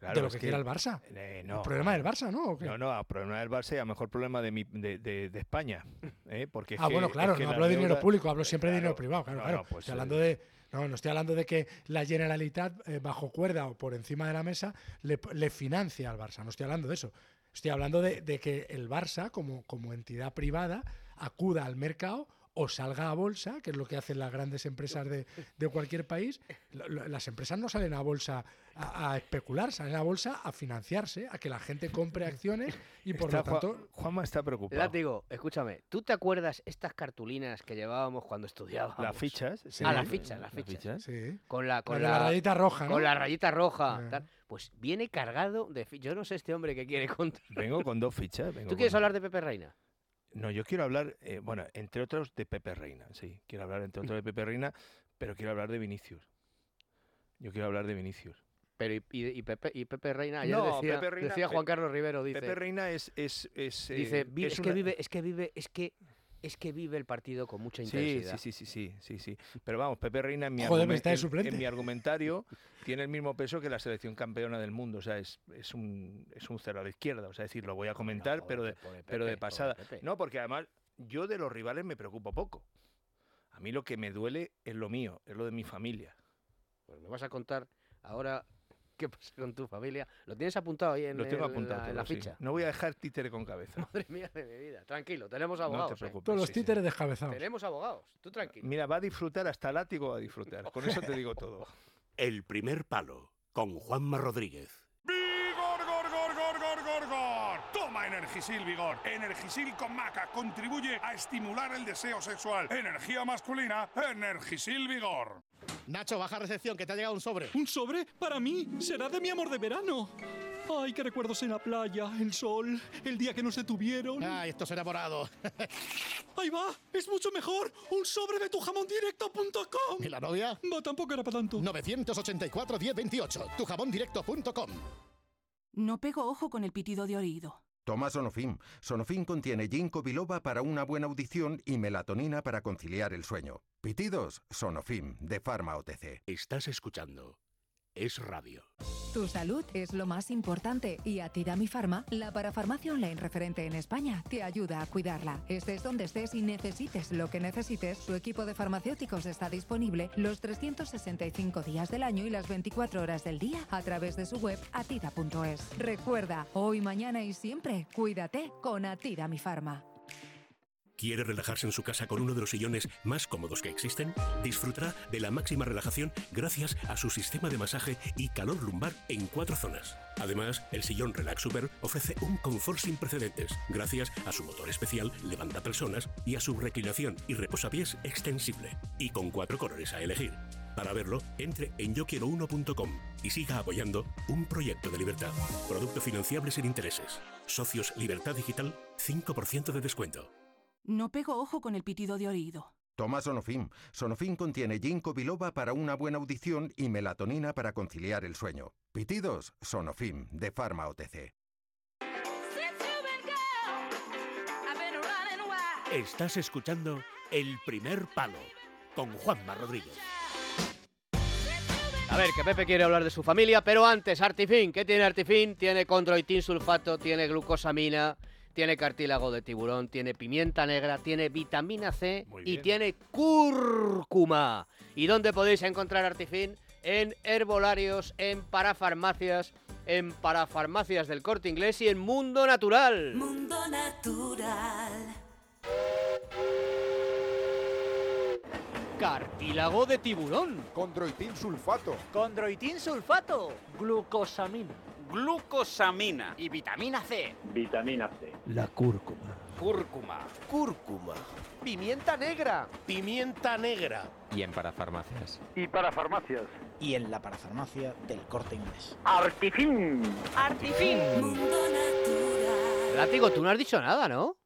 de lo es que quiera el Barça. Eh, El no. problema del Barça, ¿no? ¿O qué? No, no, a problema del Barça y a lo mejor problema de, mi, de, de- de España. ¿eh? Porque es Ah, que- bueno, es claro, que no hablo de dinero deuda- público, hablo siempre de dinero privado, claro, no, claro. no, pues, estoy eh, hablando de, no, no estoy hablando de que la Generalitat, eh, bajo cuerda o por encima de la mesa, le, financia al Barça. No estoy hablando de eso. Estoy hablando de, de que el Barça, como, como entidad privada, acuda al mercado o salga a bolsa, que es lo que hacen las grandes empresas de, de cualquier país. Las empresas no salen a bolsa a, a especular, salen a bolsa a financiarse, a que la gente compre acciones y por Está lo tanto... Juan- Juanma está preocupado. Látigo, escúchame, ¿tú te acuerdas estas cartulinas que llevábamos cuando estudiábamos? Las fichas, sí. Ah, las fichas, las Las fichas. fichas. Sí. Con la, con la rayita roja, ¿no? Con la rayita roja. Eh. tal. Pues viene cargado de... fi- Yo no sé este hombre que quiere contar. Vengo con dos fichas. vengo ¿Tú quieres con- hablar de Pepe Reina? No, yo quiero hablar, eh, bueno, entre otros de Pepe Reina, sí. Quiero hablar entre otros de Pepe Reina, pero quiero hablar de Vinicius. Yo quiero hablar de Vinicius. Pero y, y- y Pepe, y Pepe Reina, ayer No, decía, Pepe Reina- decía Juan Pe- Carlos Rivero, dice... Pepe Reina es... es, es, eh, dice, "Vi- es, que vive, es que vive, es que, es que vive el partido con mucha Sí, intensidad. sí, sí, sí, sí, sí, sí. Pero vamos, Pepe Reina en mi, en- mi argumentario tiene el mismo peso que la selección campeona del mundo. O sea, es, es, un, es un cero a la izquierda. O sea, es decir, lo voy a comentar, pero, de, pero de pasada. No, porque además yo de los rivales me preocupo poco. A mí lo que me duele es lo mío, es lo de mi familia. Pues me vas a contar ahora qué pasa con tu familia. ¿Lo tienes apuntado ahí en, Lo tengo el- apuntado la, todo, en la sí. ficha? No voy a dejar títere con cabeza. Madre mía de mi vida. Tranquilo, tenemos No abogados. te ¿eh? preocupes. Todos los sí, sí. títeres descabezados. Tenemos abogados. Tú tranquilo. Mira, va a disfrutar, hasta látigo va a disfrutar. Con eso te digo todo. El primer palo con Juanma Rodríguez. ¡Vigor, gor, gor, gor, gor, gor, gor! Toma Energisil Vigor. Energisil con maca contribuye a estimular el deseo sexual. Energía masculina, Energisil Vigor. Nacho, baja recepción, que te ha llegado un sobre. ¿Un sobre? Para mí, será de mi amor de verano. Ay, qué recuerdos en la playa, el sol, el día que nos detuvieron. Ay, esto será morado. Ahí va, es mucho mejor. Un sobre de tujamondirecto.com. ¿Y la novia? Va, tampoco era para tanto. 984 1028, tujamondirecto.com. No pego ojo con el pitido de oído. Toma Sonofim. Sonofim contiene ginkgo biloba para una buena audición y melatonina para conciliar el sueño. Pitidos, Sonofim, de Pharma OTC. Estás escuchando Es Radio. Tu salud es lo más importante y a Tirami Pharma, la parafarmacia online referente en España, te ayuda a cuidarla. Estés donde estés y necesites lo que necesites, su equipo de farmacéuticos está disponible los 365 días del año y las 24 horas del día a través de su web atida.es. Recuerda, hoy, mañana y siempre, cuídate con Atira Mi Pharma. ¿Quiere relajarse en su casa con uno de los sillones más cómodos que existen? Disfrutará de la máxima relajación gracias a su sistema de masaje y calor lumbar en cuatro zonas. Además, el sillón Relax Super ofrece un confort sin precedentes gracias a su motor especial levanta personas y a su reclinación y reposapiés extensible y con cuatro colores a elegir. Para verlo, entre en yoquiero1.com y siga apoyando un proyecto de libertad. Producto financiable sin intereses. Socios Libertad Digital, 5% de descuento. No pego ojo con el pitido de oído. Toma Sonofim. Sonofim contiene ginkgo biloba para una buena audición y melatonina para conciliar el sueño. Pitidos, Sonofim, de Pharma OTC. Estás escuchando El Primer Palo con Juanma Rodríguez. A ver, que Pepe quiere hablar de su familia, pero antes, Artifin. ¿Qué tiene Artifin? Tiene condroitin sulfato, tiene glucosamina, tiene cartílago de tiburón, tiene pimienta negra, tiene vitamina C y tiene cúrcuma. ¿Y dónde podéis encontrar Artifin? En herbolarios, en parafarmacias, en parafarmacias del corte inglés y en Mundo Natural. Mundo Natural. Cartílago de tiburón. Condroitin sulfato. Condroitin sulfato. Glucosamina. Glucosamina. Y vitamina C. Vitamina C. La cúrcuma. Cúrcuma. Cúrcuma. Pimienta negra. Pimienta negra. Y en parafarmacias. Y para farmacias. Y en la parafarmacia del corte inglés. Artifin. Artifin. Látigo, tú no has dicho nada, ¿no?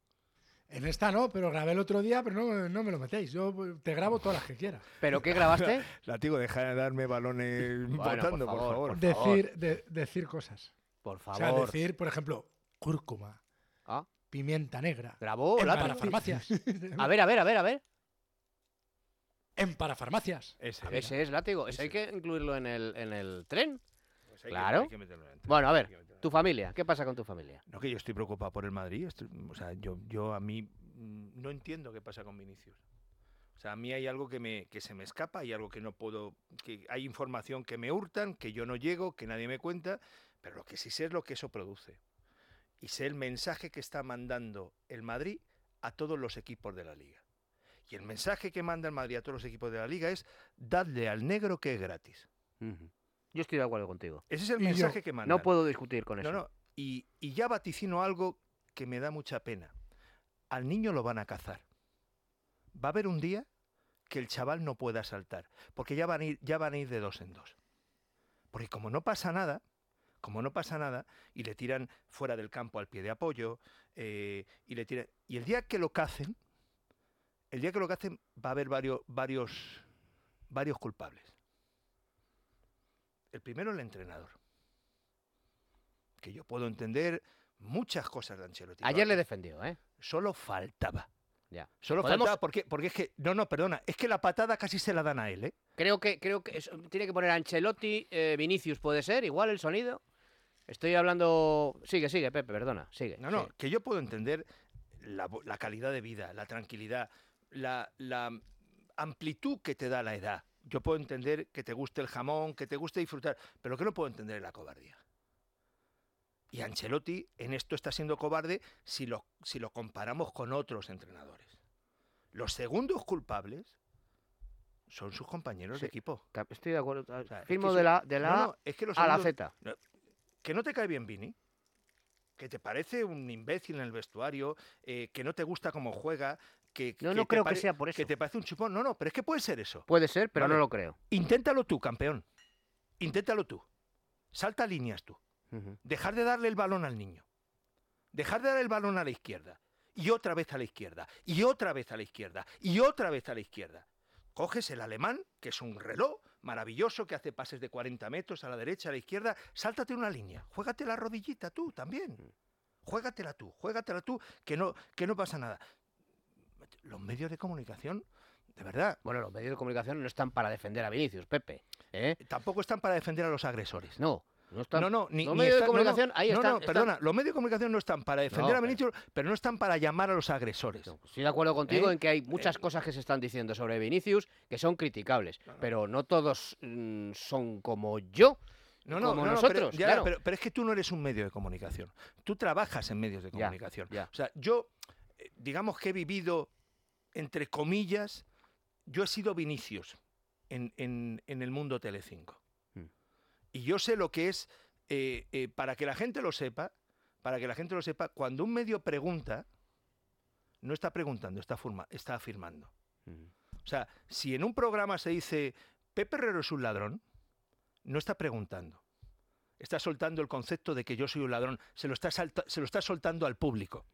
En esta no, pero grabé el otro día, pero no, no me lo metéis. Yo te grabo todas las que quieras. ¿Pero qué grabaste? Latigo, deja de darme balones botando, por favor. decir, de- decir cosas. Por O favor. sea, decir, por ejemplo, cúrcuma, Ah. pimienta negra. Grabó en Látigo. parafarmacias. A ver, a ver, a ver, a ver. en parafarmacias. Ese, Ese es látigo. Ese hay que incluirlo en el, en el tren. Pues hay que- Claro. hay que meterlo en Bueno, a ver, tu familia. ¿Qué pasa con tu familia? No, que yo estoy preocupado por el Madrid. estoy- o sea, yo, yo a mí mm, no entiendo qué pasa con Vinicius. O sea, a mí hay algo que, me, que se me escapa, hay algo que no puedo, que hay información que me hurtan, que yo no llego, que nadie me cuenta, pero lo que sí sé es lo que eso produce. Y sé el mensaje que está mandando el Madrid a todos los equipos de la liga. Y el mensaje que manda el Madrid a todos los equipos de la liga es dadle al negro que es gratis. Yo estoy de acuerdo contigo. Ese es el Y yo mensaje que manda. No puedo discutir con eso. No, no. Y, y ya vaticino algo que me da mucha pena. Al niño lo van a cazar. Va a haber un día que el chaval no pueda saltar, porque ya van a ir, ya van a ir de dos en dos. Porque como no pasa nada, como no pasa nada, y le tiran fuera del campo al pie de apoyo, eh, y le tiran. Y el día que lo cacen, el día que lo cacen, va a haber varios, varios, varios culpables. El primero, el entrenador. Que yo puedo entender muchas cosas de Ancelotti. Ayer le defendió, ¿eh? Solo faltaba. Ya. Solo Podemos- faltaba porque, porque es que. No, no, perdona. Es que la patada casi se la dan a él, ¿eh? Creo que, creo que tiene que poner Ancelotti, eh, Vinicius, puede ser, igual el sonido. Estoy hablando. Sigue, sigue, Pepe, perdona, sigue. No, no, sigue. que yo puedo entender la, calidad de vida, la tranquilidad, la, la amplitud que te da la edad. Yo puedo entender que te guste el jamón, que te guste disfrutar, pero que no puedo entender es la cobardía. Y Ancelotti en esto está siendo cobarde si lo, si lo comparamos con otros entrenadores. Los segundos culpables son sus compañeros Sí, de equipo. Estoy de acuerdo. O sea, es Firmo que de la, de la no, es que los a la Z. que no te cae bien Vini, que te parece un imbécil en el vestuario, eh, que no te gusta cómo juega, que, No, que no creo que sea por Que eso. te parece un chupón. No, no, pero es que puede ser eso. Puede ser, pero Vale. no lo creo. Inténtalo tú, campeón. Inténtalo tú. Salta líneas tú. Dejar de darle el balón al niño. Dejar de dar el balón a la izquierda. Y otra vez a la izquierda. Y otra vez a la izquierda. Y otra vez a la izquierda. Coges el alemán, que es un reloj maravilloso, que hace pases de 40 metros a la derecha, a la izquierda. Sáltate una línea. Juégate la rodillita tú también. Juégatela tú, juégatela tú, que no, que no pasa nada. Los medios de comunicación, de verdad. Bueno, los medios de comunicación no están para defender a Vinicius, Pepe. ¿eh? Tampoco están para defender a los agresores. No, no están. No, no, ni, los ni medios de están- no, no, comunicación, ahí están. no, están- perdona, los medios de comunicación no están para defender a Vinicius, pero no están para llamar a los agresores. Estoy de acuerdo contigo ¿Eh? en que hay muchas cosas que se están diciendo sobre Vinicius que son criticables, pero no todos mm, son como yo. No, no, como no, no, nosotros, pero, ya, claro. pero, pero es que tú no eres un medio de comunicación. Tú trabajas en medios de comunicación. ya. O sea, yo, eh, digamos que he vivido, entre comillas, yo he sido Vinicius en, en- en el mundo Telecinco. Mm. Y yo sé lo que es, eh, eh, para que la gente lo sepa, para que la gente lo sepa, cuando un medio pregunta, no está preguntando, está, forma- está afirmando. O sea, si en un programa se dice Pepe Herrero es un ladrón, no está preguntando. Está soltando el concepto de que yo soy un ladrón. Se lo está, salta- se lo está soltando al público.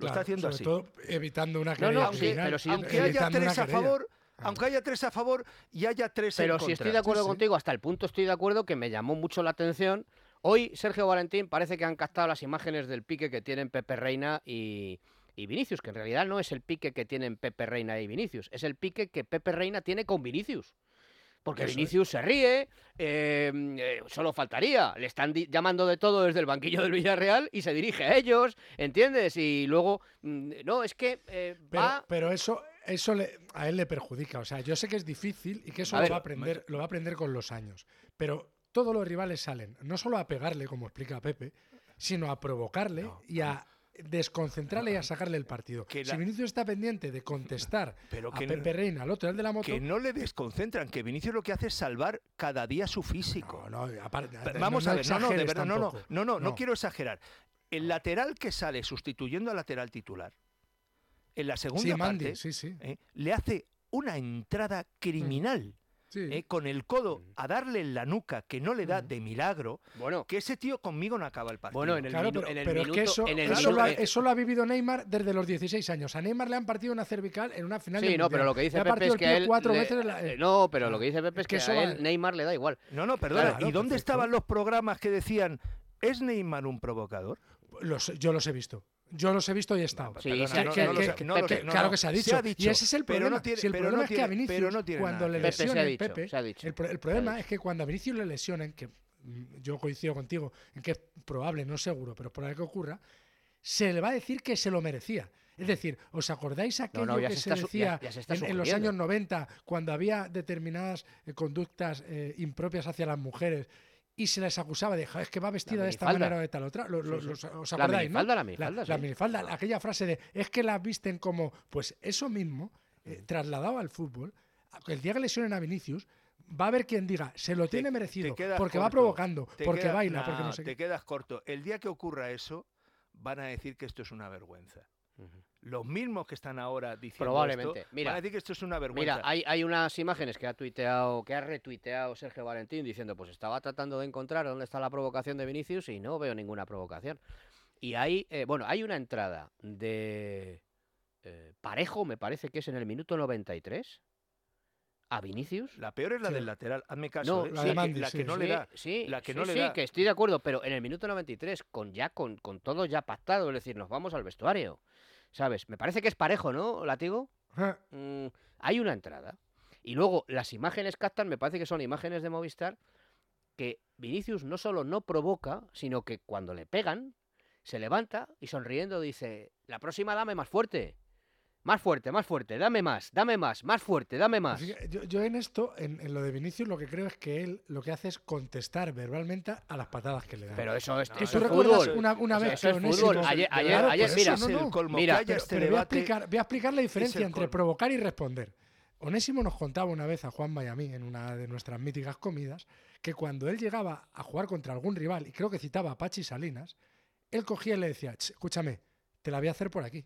Lo Claro, está haciendo sobre así. todo evitando una No, querella no, aunque, pero si- aunque haya tres a favor, aunque haya tres a favor y haya tres en Pero si contra. estoy de acuerdo contigo, hasta el punto estoy de acuerdo que me llamó mucho la atención. Hoy Sergio Valentín parece que han captado las imágenes del pique que tienen Pepe Reina y, y Vinicius, que en realidad no es el pique que tienen Pepe Reina y Vinicius, es el pique que Pepe Reina tiene con Vinicius. Porque Eso es. Vinicius se ríe, eh, eh, solo faltaría. Le están llamando de todo desde el banquillo del Villarreal y se dirige a ellos, ¿entiendes? Y luego, mm, no, es que eh, Pero, va... pero eso, eso le- a él le perjudica. O sea, yo sé que es difícil y que eso A lo, ver, va a aprender, lo va a aprender con los años. Pero todos los rivales salen no solo a pegarle, como explica Pepe, sino a provocarle y a desconcentrarle y a sacarle el partido. Que Si Vinicius está pendiente de contestar Pero a no- Pepe Reina, al otro, al de la moto, Que no le desconcentran, que Vinicius lo que hace es salvar cada día su físico. No, no, aparte- Pero no- Vamos no a ver, no, no, de verdad, no, no, no, no, no quiero exagerar. El lateral que sale sustituyendo al lateral titular, en la segunda Sí, Mandy, parte, sí, sí. ¿eh? le hace una entrada criminal. Sí. ¿eh? con el codo a darle en la nuca que no le da de milagro, bueno, que ese tío conmigo no acaba el partido. Bueno, en el Claro, pero, en el pero es que minuto- eso, en el eso lo ha, minuto- eso lo ha vivido Neymar desde los 16 años. A Neymar le han partido una cervical en una final Sí, no, pero lo que Le dice Pepe es que a él... cuatro le- veces en la- eh, no, pero lo que dice Pepe es es que que, eso a va- Neymar le da igual. No, no, perdona. Claro, ¿Y dónde perfecto. estaban los programas que decían, ¿es Neymar un provocador? Los- yo los he visto. Yo los he visto y he estado. Claro que se ha dicho. Se ha dicho, y ese es el pero problema. no tiene- si el pero problema no es que a Vinicius, pero no tiene cuando nada. le Pepe, se ha lesionen, dicho, Pepe, se ha dicho. el, pro- el problema es que cuando a Vinicius le lesionen, que mm, yo coincido contigo en que es probable, no seguro, pero es probable que ocurra, se le va a decir que se lo merecía. Es decir, ¿os acordáis aquello no, que se se, está su- decía ya- ya se está en, en los años 90, cuando había determinadas eh, conductas eh, impropias hacia las mujeres y se les acusaba de, "Ja, es que va vestida de esta manera o de tal otra? Lo- lo- Sí, sí. los- ¿Os La acordáis, no? la minifalda, la sí. minifalda, aquella frase de, es que las visten como, pues eso mismo, eh, trasladado al fútbol, a- el día que lesionen a Vinicius, va a haber quien diga, se lo tiene merecido, porque va provocando, porque queda- baila, porque no no, sé Te qué. quedas corto. El día que ocurra eso, van a decir que esto es una vergüenza. Los mismos que están ahora diciendo Probablemente. esto, Mira, van a decir que esto es una vergüenza. Mira, hay, hay unas imágenes que ha tuiteado, que ha retuiteado Sergio Valentín diciendo, pues estaba tratando de encontrar dónde está la provocación de Vinicius y no veo ninguna provocación. Y hay, eh, bueno, hay una entrada de eh, Parejo, me parece que es en el minuto 93, a Vinicius. La peor es la Sí. del lateral, hazme caso. No, ¿eh? la Sí, de que- Mandy, la sí, que no le da. Sí, la que sí, no le sí, da. que estoy de acuerdo, pero en el minuto 93, con ya con, con todo ya pactado, es decir, nos vamos al vestuario. ¿Sabes? Me parece que es parejo, ¿no, Latigo? Ah, Mm, hay una entrada. Y luego las imágenes captan, me parece que son imágenes de Movistar, que Vinicius no solo no provoca, sino que cuando le pegan, se levanta y sonriendo dice, la próxima dame más fuerte. Más fuerte, más fuerte, dame más, dame más, más fuerte, dame más. Fíjate, Yo, yo en esto, en, en lo de Vinicius, lo que creo es que él lo que hace es contestar verbalmente a las patadas que le dan. Pero eso es, ¿Tú eso es recuerdas fútbol. una, una O sea, vez eso que es Onésimo- fútbol. Ayer, ayer, Claro, ayer, mira, no, no. colmo, mira, Pero, este pero voy, a explicar, voy a explicar la diferencia entre colmo. provocar y responder. Onésimo nos contaba una vez a Juan y a mí en una de nuestras míticas comidas que cuando él llegaba a jugar contra algún rival, y creo que citaba a Pachi Salinas, él cogía y le decía, "Ch, escúchame, te la voy a hacer por aquí,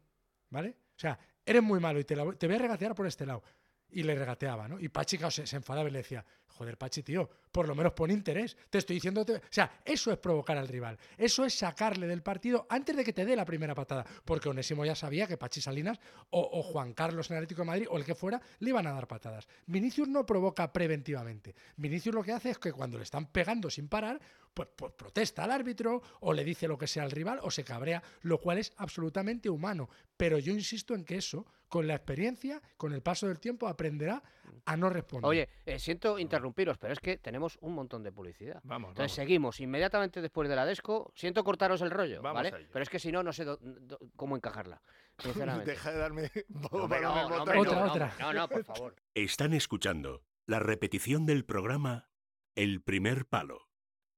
¿vale? O sea, eres muy malo y te, la te voy a regatear por este lado. Y le regateaba, ¿no? Y Pachi claro, se, se enfadaba y le decía, joder, Pachi, tío, por lo menos pon interés. Te estoy diciendo... te-". O sea, eso es provocar al rival. Eso es sacarle del partido antes de que te dé la primera patada. Porque Onésimo ya sabía que Pachi Salinas o, o Juan Carlos en Atlético de Madrid o el que fuera le iban a dar patadas. Vinicius no provoca preventivamente. Vinicius lo que hace es que cuando le están pegando sin parar, pues, pues protesta al árbitro o le dice lo que sea al rival o se cabrea, lo cual es absolutamente humano. Pero yo insisto en que eso, con la experiencia, con el paso del tiempo, aprenderá a no responder. Oye, eh, siento interrumpiros, pero es que tenemos un montón de publicidad. Vamos, Entonces vamos. seguimos inmediatamente después de la desco. Siento cortaros el rollo, Vamos ¿vale? Pero es que si no, no sé do- do- cómo encarla. Sinceramente. Deja de darme No, no, no, Otra, no, otra. No, no, por favor. Están escuchando la repetición del programa El primer palo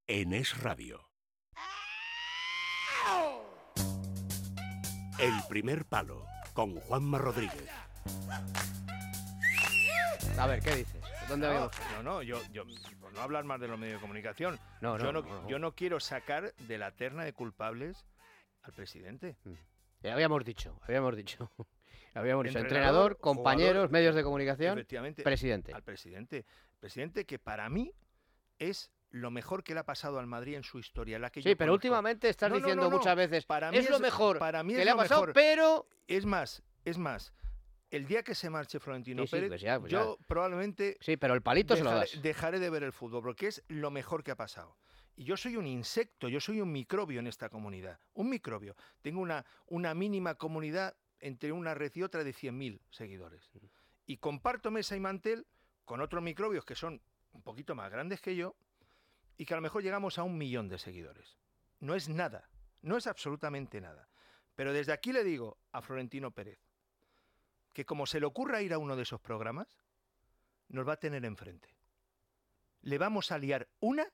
en Es Radio. El primer palo con Juanma Rodríguez. A ver, ¿qué dices? ¿Dónde No, habíamos? no, no, yo, yo, por no hablar más de los medios de comunicación, No, no, yo, no, yo no quiero sacar de la terna de culpables al presidente. Ya habíamos dicho, habíamos dicho. Habíamos dicho Entrenador, entrenador, compañeros, jugador, medios de comunicación, Efectivamente, presidente. Al presidente. Presidente que para mí es lo mejor que le ha pasado al Madrid en su historia. La que Sí, yo pero conozco. últimamente estás No, diciendo no, no. muchas veces, Para mí es lo mejor para mí que es le ha pasado, mejor. pero... Es más, es más. El día que se marche Florentino Sí, sí, Pérez, pues ya, pues yo probablemente Sí, pero el palito se lo dejaré, das. dejaré de ver el fútbol, porque es lo mejor que ha pasado. Y yo soy un insecto, yo soy un microbio en esta comunidad. Un microbio. Tengo una, una mínima comunidad entre una red y otra de 100.000 seguidores. Y comparto mesa y mantel con otros microbios que son un poquito más grandes que yo y que a lo mejor llegamos a un millón de seguidores. No es nada, no es absolutamente nada. Pero desde aquí le digo a Florentino Pérez que como se le ocurra ir a uno de esos programas, nos va a tener enfrente. Le vamos a liar una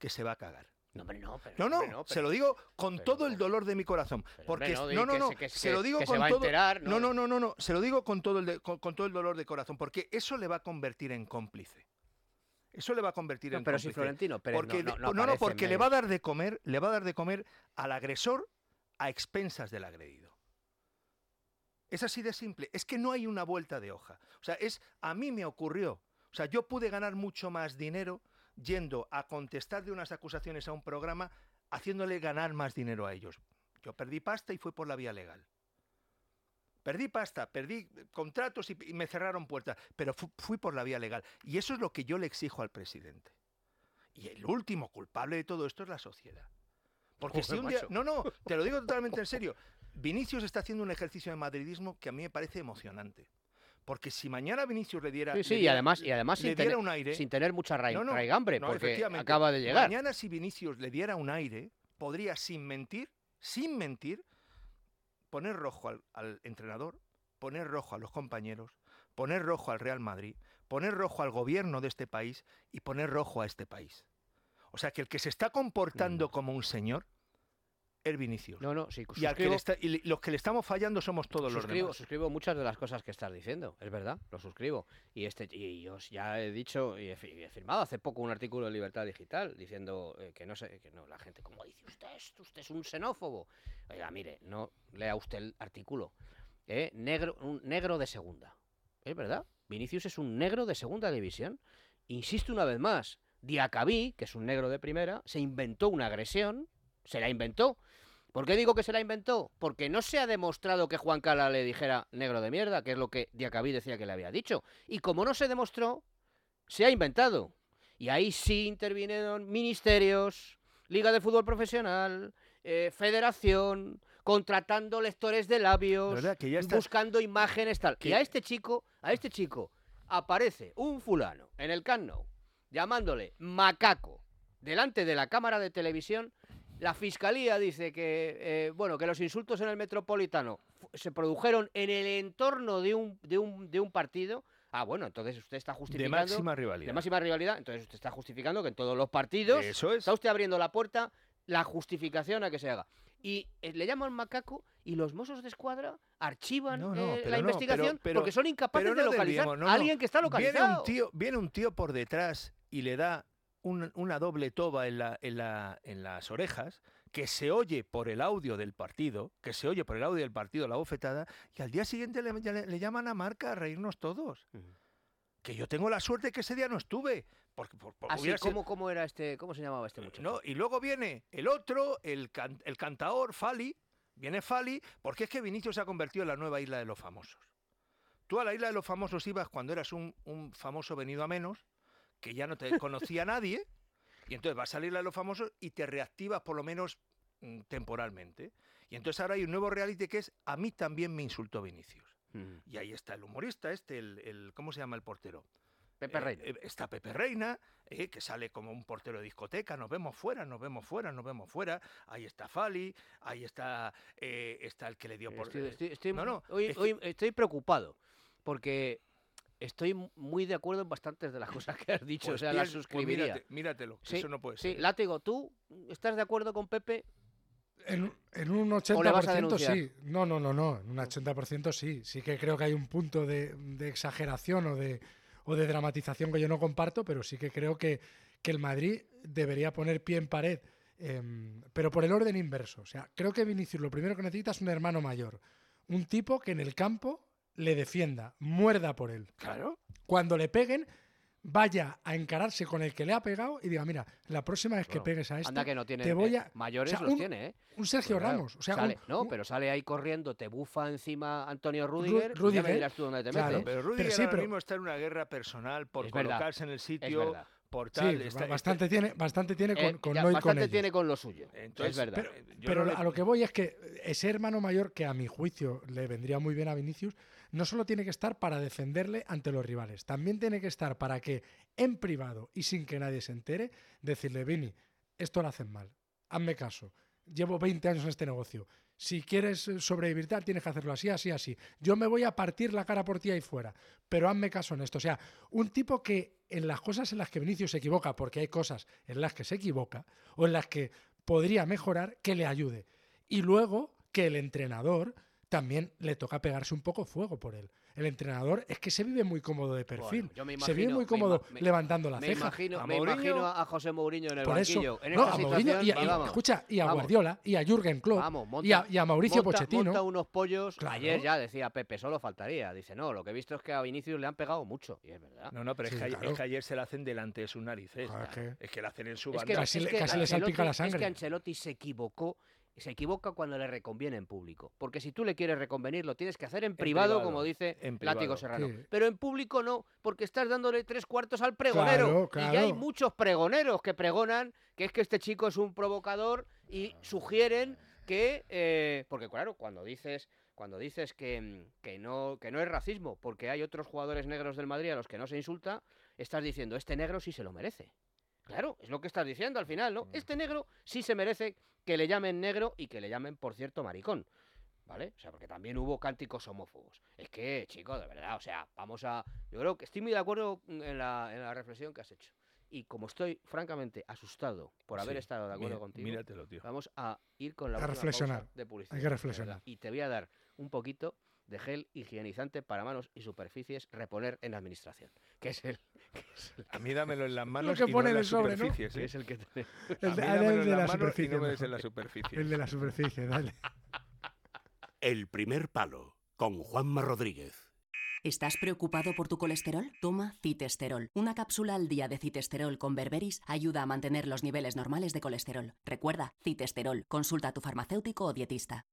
que se va a cagar. No, hombre, no, pero, No, no, no, se pero- lo digo con todo el dolor de mi corazón. Porque no, no, no, se- lo digo con todo. no, no. no, no, no, se lo digo con todo el de- con, con todo el dolor de corazón, porque eso le va a convertir en cómplice. Eso le va a convertir No, en pero si cómplice. Florentino Pérez porque no- no- no porque le va a dar de comer, le va a dar de comer al agresor a expensas del agredido. Es así de simple. Es que no hay una vuelta de hoja. O sea, es a mí me ocurrió. O sea, yo pude ganar mucho más dinero yendo a contestar de unas acusaciones a un programa, haciéndole ganar más dinero a ellos. Yo perdí pasta y fue por la vía legal. Perdí pasta, perdí contratos y, me cerraron puertas, pero fu- fui por la vía legal. Y eso es lo que yo le exijo al presidente. Y el último culpable de todo esto es la sociedad. Porque si un día... macho. No, no, te lo digo totalmente en serio. Vinicius está haciendo un ejercicio de madridismo que a mí me parece emocionante. Porque si mañana Vinicius le diera... Sí, le sí, y además, y además sin, tener, un aire... sin tener mucha rai- No, no, raigambre, no, porque acaba de llegar. Mañana si Vinicius le diera un aire, podría sin mentir, sin mentir, poner rojo al, al entrenador, poner rojo a los compañeros, poner rojo al Real Madrid, poner rojo al gobierno de este país y poner rojo a este país. O sea que el que se está comportando como un señor es Vinicius. No, no, sí, y, al que suscribo- le está- y los que le estamos fallando somos todos los suscribo, demás. suscribo muchas de las cosas que estás diciendo, es verdad, lo suscribo. Y este y os ya he dicho y he, fi- he firmado hace poco un artículo en Libertad Digital diciendo eh, que no sé, que no, la gente, como dice usted, esto? usted es un xenófobo. Oiga, mire, no lea usted el artículo. ¿eh? Negro, un negro de segunda. Es verdad, Vinicius es un negro de segunda división. Insisto una vez más, Diacabí, que es un negro de primera, se inventó una agresión, se la inventó. ¿Por qué digo que se la inventó? Porque no se ha demostrado que Juan Cala le dijera negro de mierda, que es lo que Diacabí decía que le había dicho. Y como no se demostró, se ha inventado. Y ahí sí intervinieron ministerios, Liga de Fútbol Profesional, eh, Federación, contratando lectores de labios. Que ya está- buscando imágenes tal. Y a este chico, a este chico, aparece un fulano en el Camp Nou llamándole macaco delante de la cámara de televisión. La fiscalía dice que eh, bueno que los insultos en el Metropolitano se produjeron en el entorno de un, de un, de un partido. Ah, bueno, entonces usted está justificando. máxima rivalidad. De máxima rivalidad. Entonces usted está justificando que en todos los partidos. Eso es. Está usted abriendo la puerta, la justificación a que se haga. Y eh, le llaman macaco y los mozos de escuadra archivan No, no, eh, la no, investigación pero- pero- porque son incapaces de localizar a alguien que está Viene localizado. un tío, viene un tío por detrás y le da un- una doble toba en, la, en, la- en las orejas, que se oye por el audio del partido, que se oye por el audio del partido la bofetada, y al día siguiente le, le- le llaman a Marca a reírnos todos. Que yo tengo la suerte que ese día no estuve. Porque, por- por- Así, sido- ¿cómo, ¿cómo era este, cómo se llamaba este muchacho? no, y luego viene el otro, el, can- el cantaor, Fali. Viene Fali, porque es que Vinicius se ha convertido en la nueva isla de los famosos. Tú a la isla de los famosos ibas cuando eras un, un famoso venido a menos, que ya no te conocía nadie, y entonces vas a la isla de los famosos y te reactivas por lo menos mm, temporalmente. Y entonces ahora hay un nuevo reality que es A mí también me insultó Vinicius. Mm. Y ahí está el humorista este, el, el- ¿cómo se llama el portero? Pepe Eh, Reina. eh, está Pepe Reina, eh, que sale como un portero de discoteca, nos vemos fuera, nos vemos fuera, nos vemos fuera. Ahí está Fali, ahí está, eh, está el que le dio por... Estoy, estoy- estoy- no, no, hoy estoy preocupado porque estoy muy de acuerdo en bastantes de las cosas que has dicho, Pues o sea, las pues suscribiría. mírate- míratelo, sí, eso no puede sí, ser. Látigo, ¿tú estás de acuerdo con Pepe? En, en un ¿O le vas a 80% denunciar? sí. No, no, no, no. En un 80% sí. Sí que creo que hay un punto de, de exageración o de, o de dramatización que yo no comparto, pero sí que creo que, que el Madrid debería poner pie en pared, em, pero por el orden inverso. O sea, creo que Vinicius lo primero que necesita es un hermano mayor. Un tipo que en el campo le defienda, muerda por él. Claro. Cuando le peguen, vaya a encararse con el que le ha pegado y diga, mira, la próxima vez que Bueno, pegues a este, Anda que no tiene te voy eh, mayores o sea, los un- tiene, ¿eh? Un Sergio Claro, Ramos. O sea, sale- un- no, un- pero sale ahí corriendo, te bufa encima Antonio Rudiger, y ya Rudiger, me dirás tú dónde te claro. metes. Pero Rudiger sí, ahora pero- mismo está en una guerra personal por Es verdad, colocarse en el sitio, por Sí, tal. está- bastante, tiene, bastante tiene con, Eh, con ya, no ir con bastante tiene con lo suyo, Entonces, es verdad. pero- yo Pero no le- a lo que voy es que ese hermano mayor, que a mi juicio le vendría muy bien a Vinicius, no solo tiene que estar para defenderle ante los rivales, también tiene que estar para que en privado y sin que nadie se entere, decirle, Vini, esto lo hacen mal, hazme caso, llevo 20 años en este negocio, si quieres eh, sobrevivir tal, tienes que hacerlo así, así, así. Yo me voy a partir la cara por ti ahí fuera, pero hazme caso en esto. O sea, un tipo que en las cosas en las que Vinicius se equivoca, porque hay cosas en las que se equivoca o en las que podría mejorar, que le ayude. Y luego que el entrenador también le toca pegarse un poco fuego por él. El entrenador es que se vive muy cómodo de perfil. Bueno, yo me se vive muy me cómodo me- levantando la me ceja. Imagino, me imagino a José Mourinho en el Por eso, banquillo. En no, esta a Mourinho y, situación, a- y- vamos, escucha, y a vamos. Guardiola, y a Jürgen Klopp, Vamos, monta- y, a, y a Mauricio monta- Pochettino. Monta unos pollos. Claro. Ayer ya decía Pepe, solo faltaría. Dice, no, lo que he visto es que a Vinicius le han pegado mucho. Y es verdad. No, no, pero es, que, ayer- claro. es que ayer se la hacen delante de sus narices. Ah, Es que, que- la hacen en su Es banda. Casi es le- salpica la Ancelotti- Es sangre. que Ancelotti se equivocó. Se equivoca cuando le reconviene en público. Porque si tú le quieres reconvenir, lo tienes que hacer en privado, privado, como dice en Látigo. Serrano. Sí. Pero en público no, porque estás dándole tres cuartos al pregonero. Claro, Y ya hay muchos pregoneros que pregonan que es que este chico es un provocador y sugieren que. eh, porque claro, cuando dices. Cuando dices que, mm, que no, que no es racismo, porque hay otros jugadores negros del Madrid a los que no se insulta, estás diciendo, este negro sí se lo merece. Claro, es lo que estás diciendo al final, ¿no? Este negro sí se merece que le llamen negro y que le llamen, por cierto, maricón. ¿Vale? O sea, porque también hubo cánticos homófobos. Es que, chico, de verdad, o sea, vamos a... Yo creo que estoy muy de acuerdo en la, en la reflexión que has hecho. Y como estoy, francamente, asustado por haber Sí, estado de acuerdo mira- contigo, míratelo, tío. vamos a ir con la A reflexionar. pausa de publicidad. Hay que reflexionar. Y te voy a dar un poquito de gel higienizante para manos y superficies reponer en administración. Que es el... que A mí dámelo en las manos que y no pone en en las el sobre, ¿no? superficies. que ¿eh? es el que tenemos. El A de, mí ah, el dámelo de en la las manos y superficie. no me des en mejor. la superficie. El de la superficie, dale. El primer palo con Juanma Rodríguez. ¿Estás preocupado por tu colesterol? Toma citesterol. Una cápsula al día de citesterol con berberis ayuda a mantener los niveles normales de colesterol. Recuerda, citesterol. Consulta a tu farmacéutico o dietista.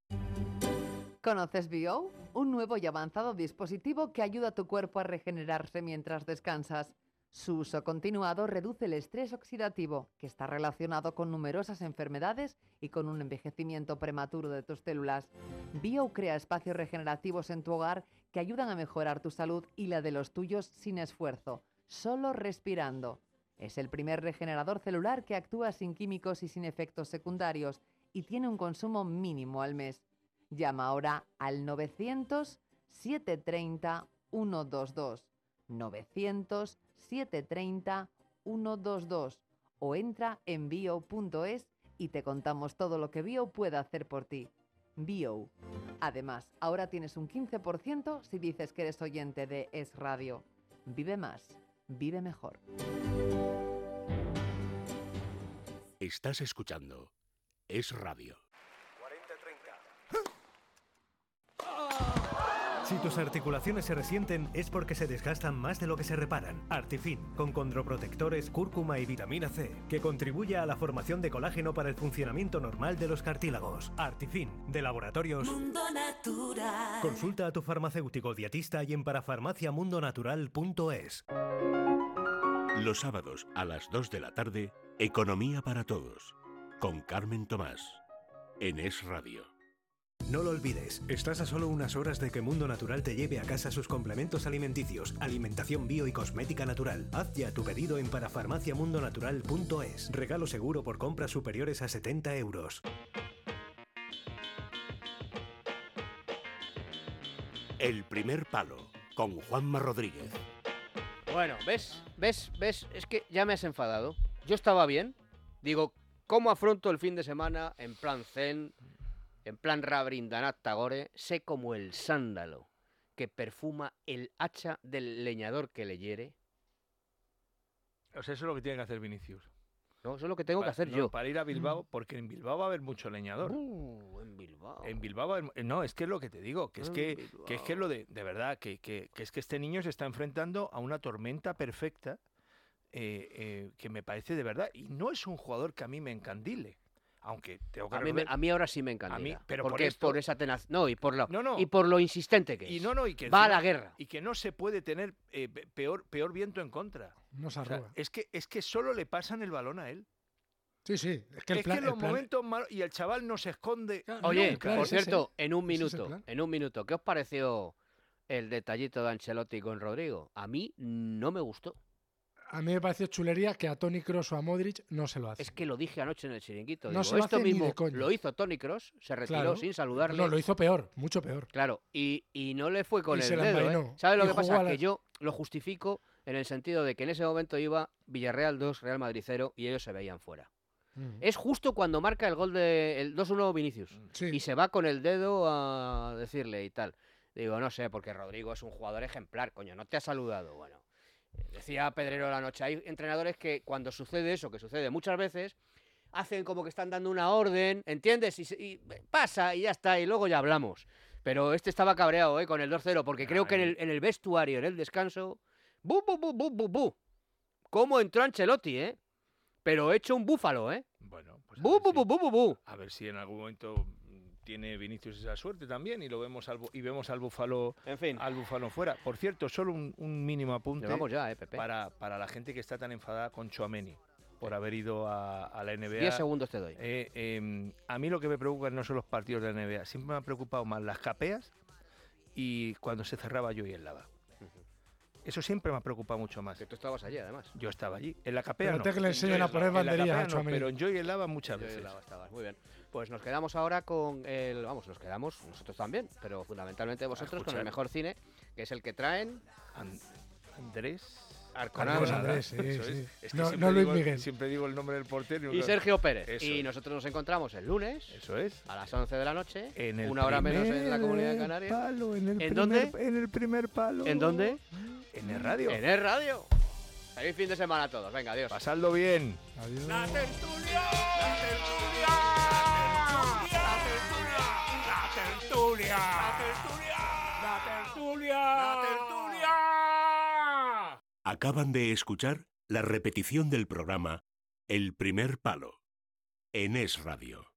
¿Conoces Bio? Un nuevo y avanzado dispositivo que ayuda a tu cuerpo a regenerarse mientras descansas. Su uso continuado reduce el estrés oxidativo, que está relacionado con numerosas enfermedades y con un envejecimiento prematuro de tus células. Bio crea espacios regenerativos en tu hogar que ayudan a mejorar tu salud y la de los tuyos sin esfuerzo, solo respirando. Es el primer regenerador celular que actúa sin químicos y sin efectos secundarios y tiene un consumo mínimo al mes. Llama ahora al 900 730 122. 900 730 122 o entra en bio.es y te contamos todo lo que Bio puede hacer por ti. Bio. Además, ahora tienes un 15% si dices que eres oyente de Es Radio. Vive más, vive mejor. Estás escuchando Es Radio. Si tus articulaciones se resienten es porque se desgastan más de lo que se reparan. Artifin, con condroprotectores, cúrcuma y vitamina C, que contribuye a la formación de colágeno para el funcionamiento normal de los cartílagos. Artifin, de laboratorios. Mundo Natural. Consulta a tu farmacéutico dietista y en parafarmaciamundonatural.es. Los sábados a las 2 de la tarde, Economía para Todos, con Carmen Tomás, en Es Radio. No lo olvides, estás a solo unas horas de que Mundo Natural te lleve a casa sus complementos alimenticios, alimentación bio y cosmética natural. Haz ya tu pedido en parafarmaciamundonatural.es. Regalo seguro por compras superiores a 70 euros. El primer palo con Juanma Rodríguez. Bueno, ¿ves? ¿Ves? ¿Ves? Es que ya me has enfadado. Yo estaba bien. Digo, ¿cómo afronto el fin de semana en plan zen, en plan Rabrindranath Tagore? Sé como el sándalo que perfuma el hacha del leñador que le hiere. O sea, eso es lo que tiene que hacer Vinicius. No, eso es lo que tengo que hacer no, yo. Para ir a Bilbao, porque en Bilbao va a haber mucho leñador. Uh, en Bilbao. En Bilbao, va a haber- no, es que es lo que te digo, que es En que, que es que lo de, de verdad, que, que- que es que este niño se está enfrentando a una tormenta perfecta eh, eh, que me parece de verdad, y no es un jugador que a mí me encandile, aunque tengo que A mí, a mí ahora sí me encanta. A mí- pero por porque esto- por esa tenaz. No, y por lo, No, no. y por lo insistente que es. y no, no, y que Va a encima- la guerra. y que no se puede tener eh, pe- peor, peor viento en contra. No se O sea, arruga. es que es que solo le pasan el balón a él. Sí, sí. Es que el es plan. que en el los plan- momentos malos y el chaval no se esconde. Oye, nunca. por es cierto, en un es minuto, en un minuto, ¿qué os pareció el detallito de Ancelotti con Rodrigo. A mí no me gustó. A mí me pareció chulería que a Tony Cross o a Modric no se lo hace. Es que lo dije anoche en el chiringuito. No digo, se lo esto hace ni mismo de lo hizo Tony Cross, se retiró Claro. sin saludarle. No, lo hizo peor, mucho peor. Claro, y, y no le fue con Y el se dedo. ¿eh? ¿Sabes lo Y que pasa? la- Que yo lo justifico en el sentido de que en ese momento iba Villarreal 2, Real Madrid 0 y ellos se veían fuera. Mm. Es justo cuando marca el gol de el 2-1 Vinicius y se va con el dedo a decirle y tal. Digo, no sé, porque Rodrigo es un jugador ejemplar, coño, no te ha saludado. Bueno, decía Pedrero la noche, hay entrenadores que cuando sucede eso, que sucede muchas veces, hacen como que están dando una orden, ¿entiendes? Y, pasa y ya está, y luego ya hablamos. Pero este estaba cabreado ¿eh? con el 2-0, porque creo que en el, en el vestuario, en el descanso, ¡bu, bu, bu, bu, bu, bu! ¿Cómo entró Ancelotti, eh? Pero hecho un búfalo, ¿eh? Bueno, pues ¡Bu, bu, bu, bu, bu, bu! A ver si en algún momento tiene Vinicius esa suerte también y lo vemos al, y vemos al búfalo al búfalo fuera. Por cierto, solo un, un mínimo apunte ya, eh, Pepe. para, para la gente que está tan enfadada con Chouameni por haber ido a, a la NBA. 10 segundos te doy. Eh, eh, a mí lo que me preocupa no son los partidos de la NBA, siempre me han preocupado más las capeas y cuando se cerraba yo y el lava. Eso siempre me ha preocupado mucho más. Tú estabas allí, además. Yo estaba allí. En la capea Espérate no. que le En enseñen a poner. En a no. Pero en Joy and Lava muchas Yo y veces. Lava estabas, muy bien. Pues nos quedamos ahora con el. Vamos, nos quedamos nosotros también, pero fundamentalmente vosotros con el mejor cine, que es el que traen. Andrés. Arconada. Andrés, Andrés, sí, Eso sí. es. Es que No- siempre no Luis digo- Miguel. Siempre digo el nombre del portero. Y Sergio Pérez. Eso y nosotros nos encontramos el lunes. Eso es. A las 11 de la noche. En el una hora menos en la primer comunidad canaria. palo, en el primer- dónde? En el primer palo. ¿En dónde? En el radio. En el radio. Feliz fin de semana a todos. Venga, adiós. Pasadlo bien. Adiós. La tertulia. La tertulia. Tertulia. La tertulia. La tertulia. La tertulia. Acaban de escuchar la repetición del programa El primer palo en Es Radio.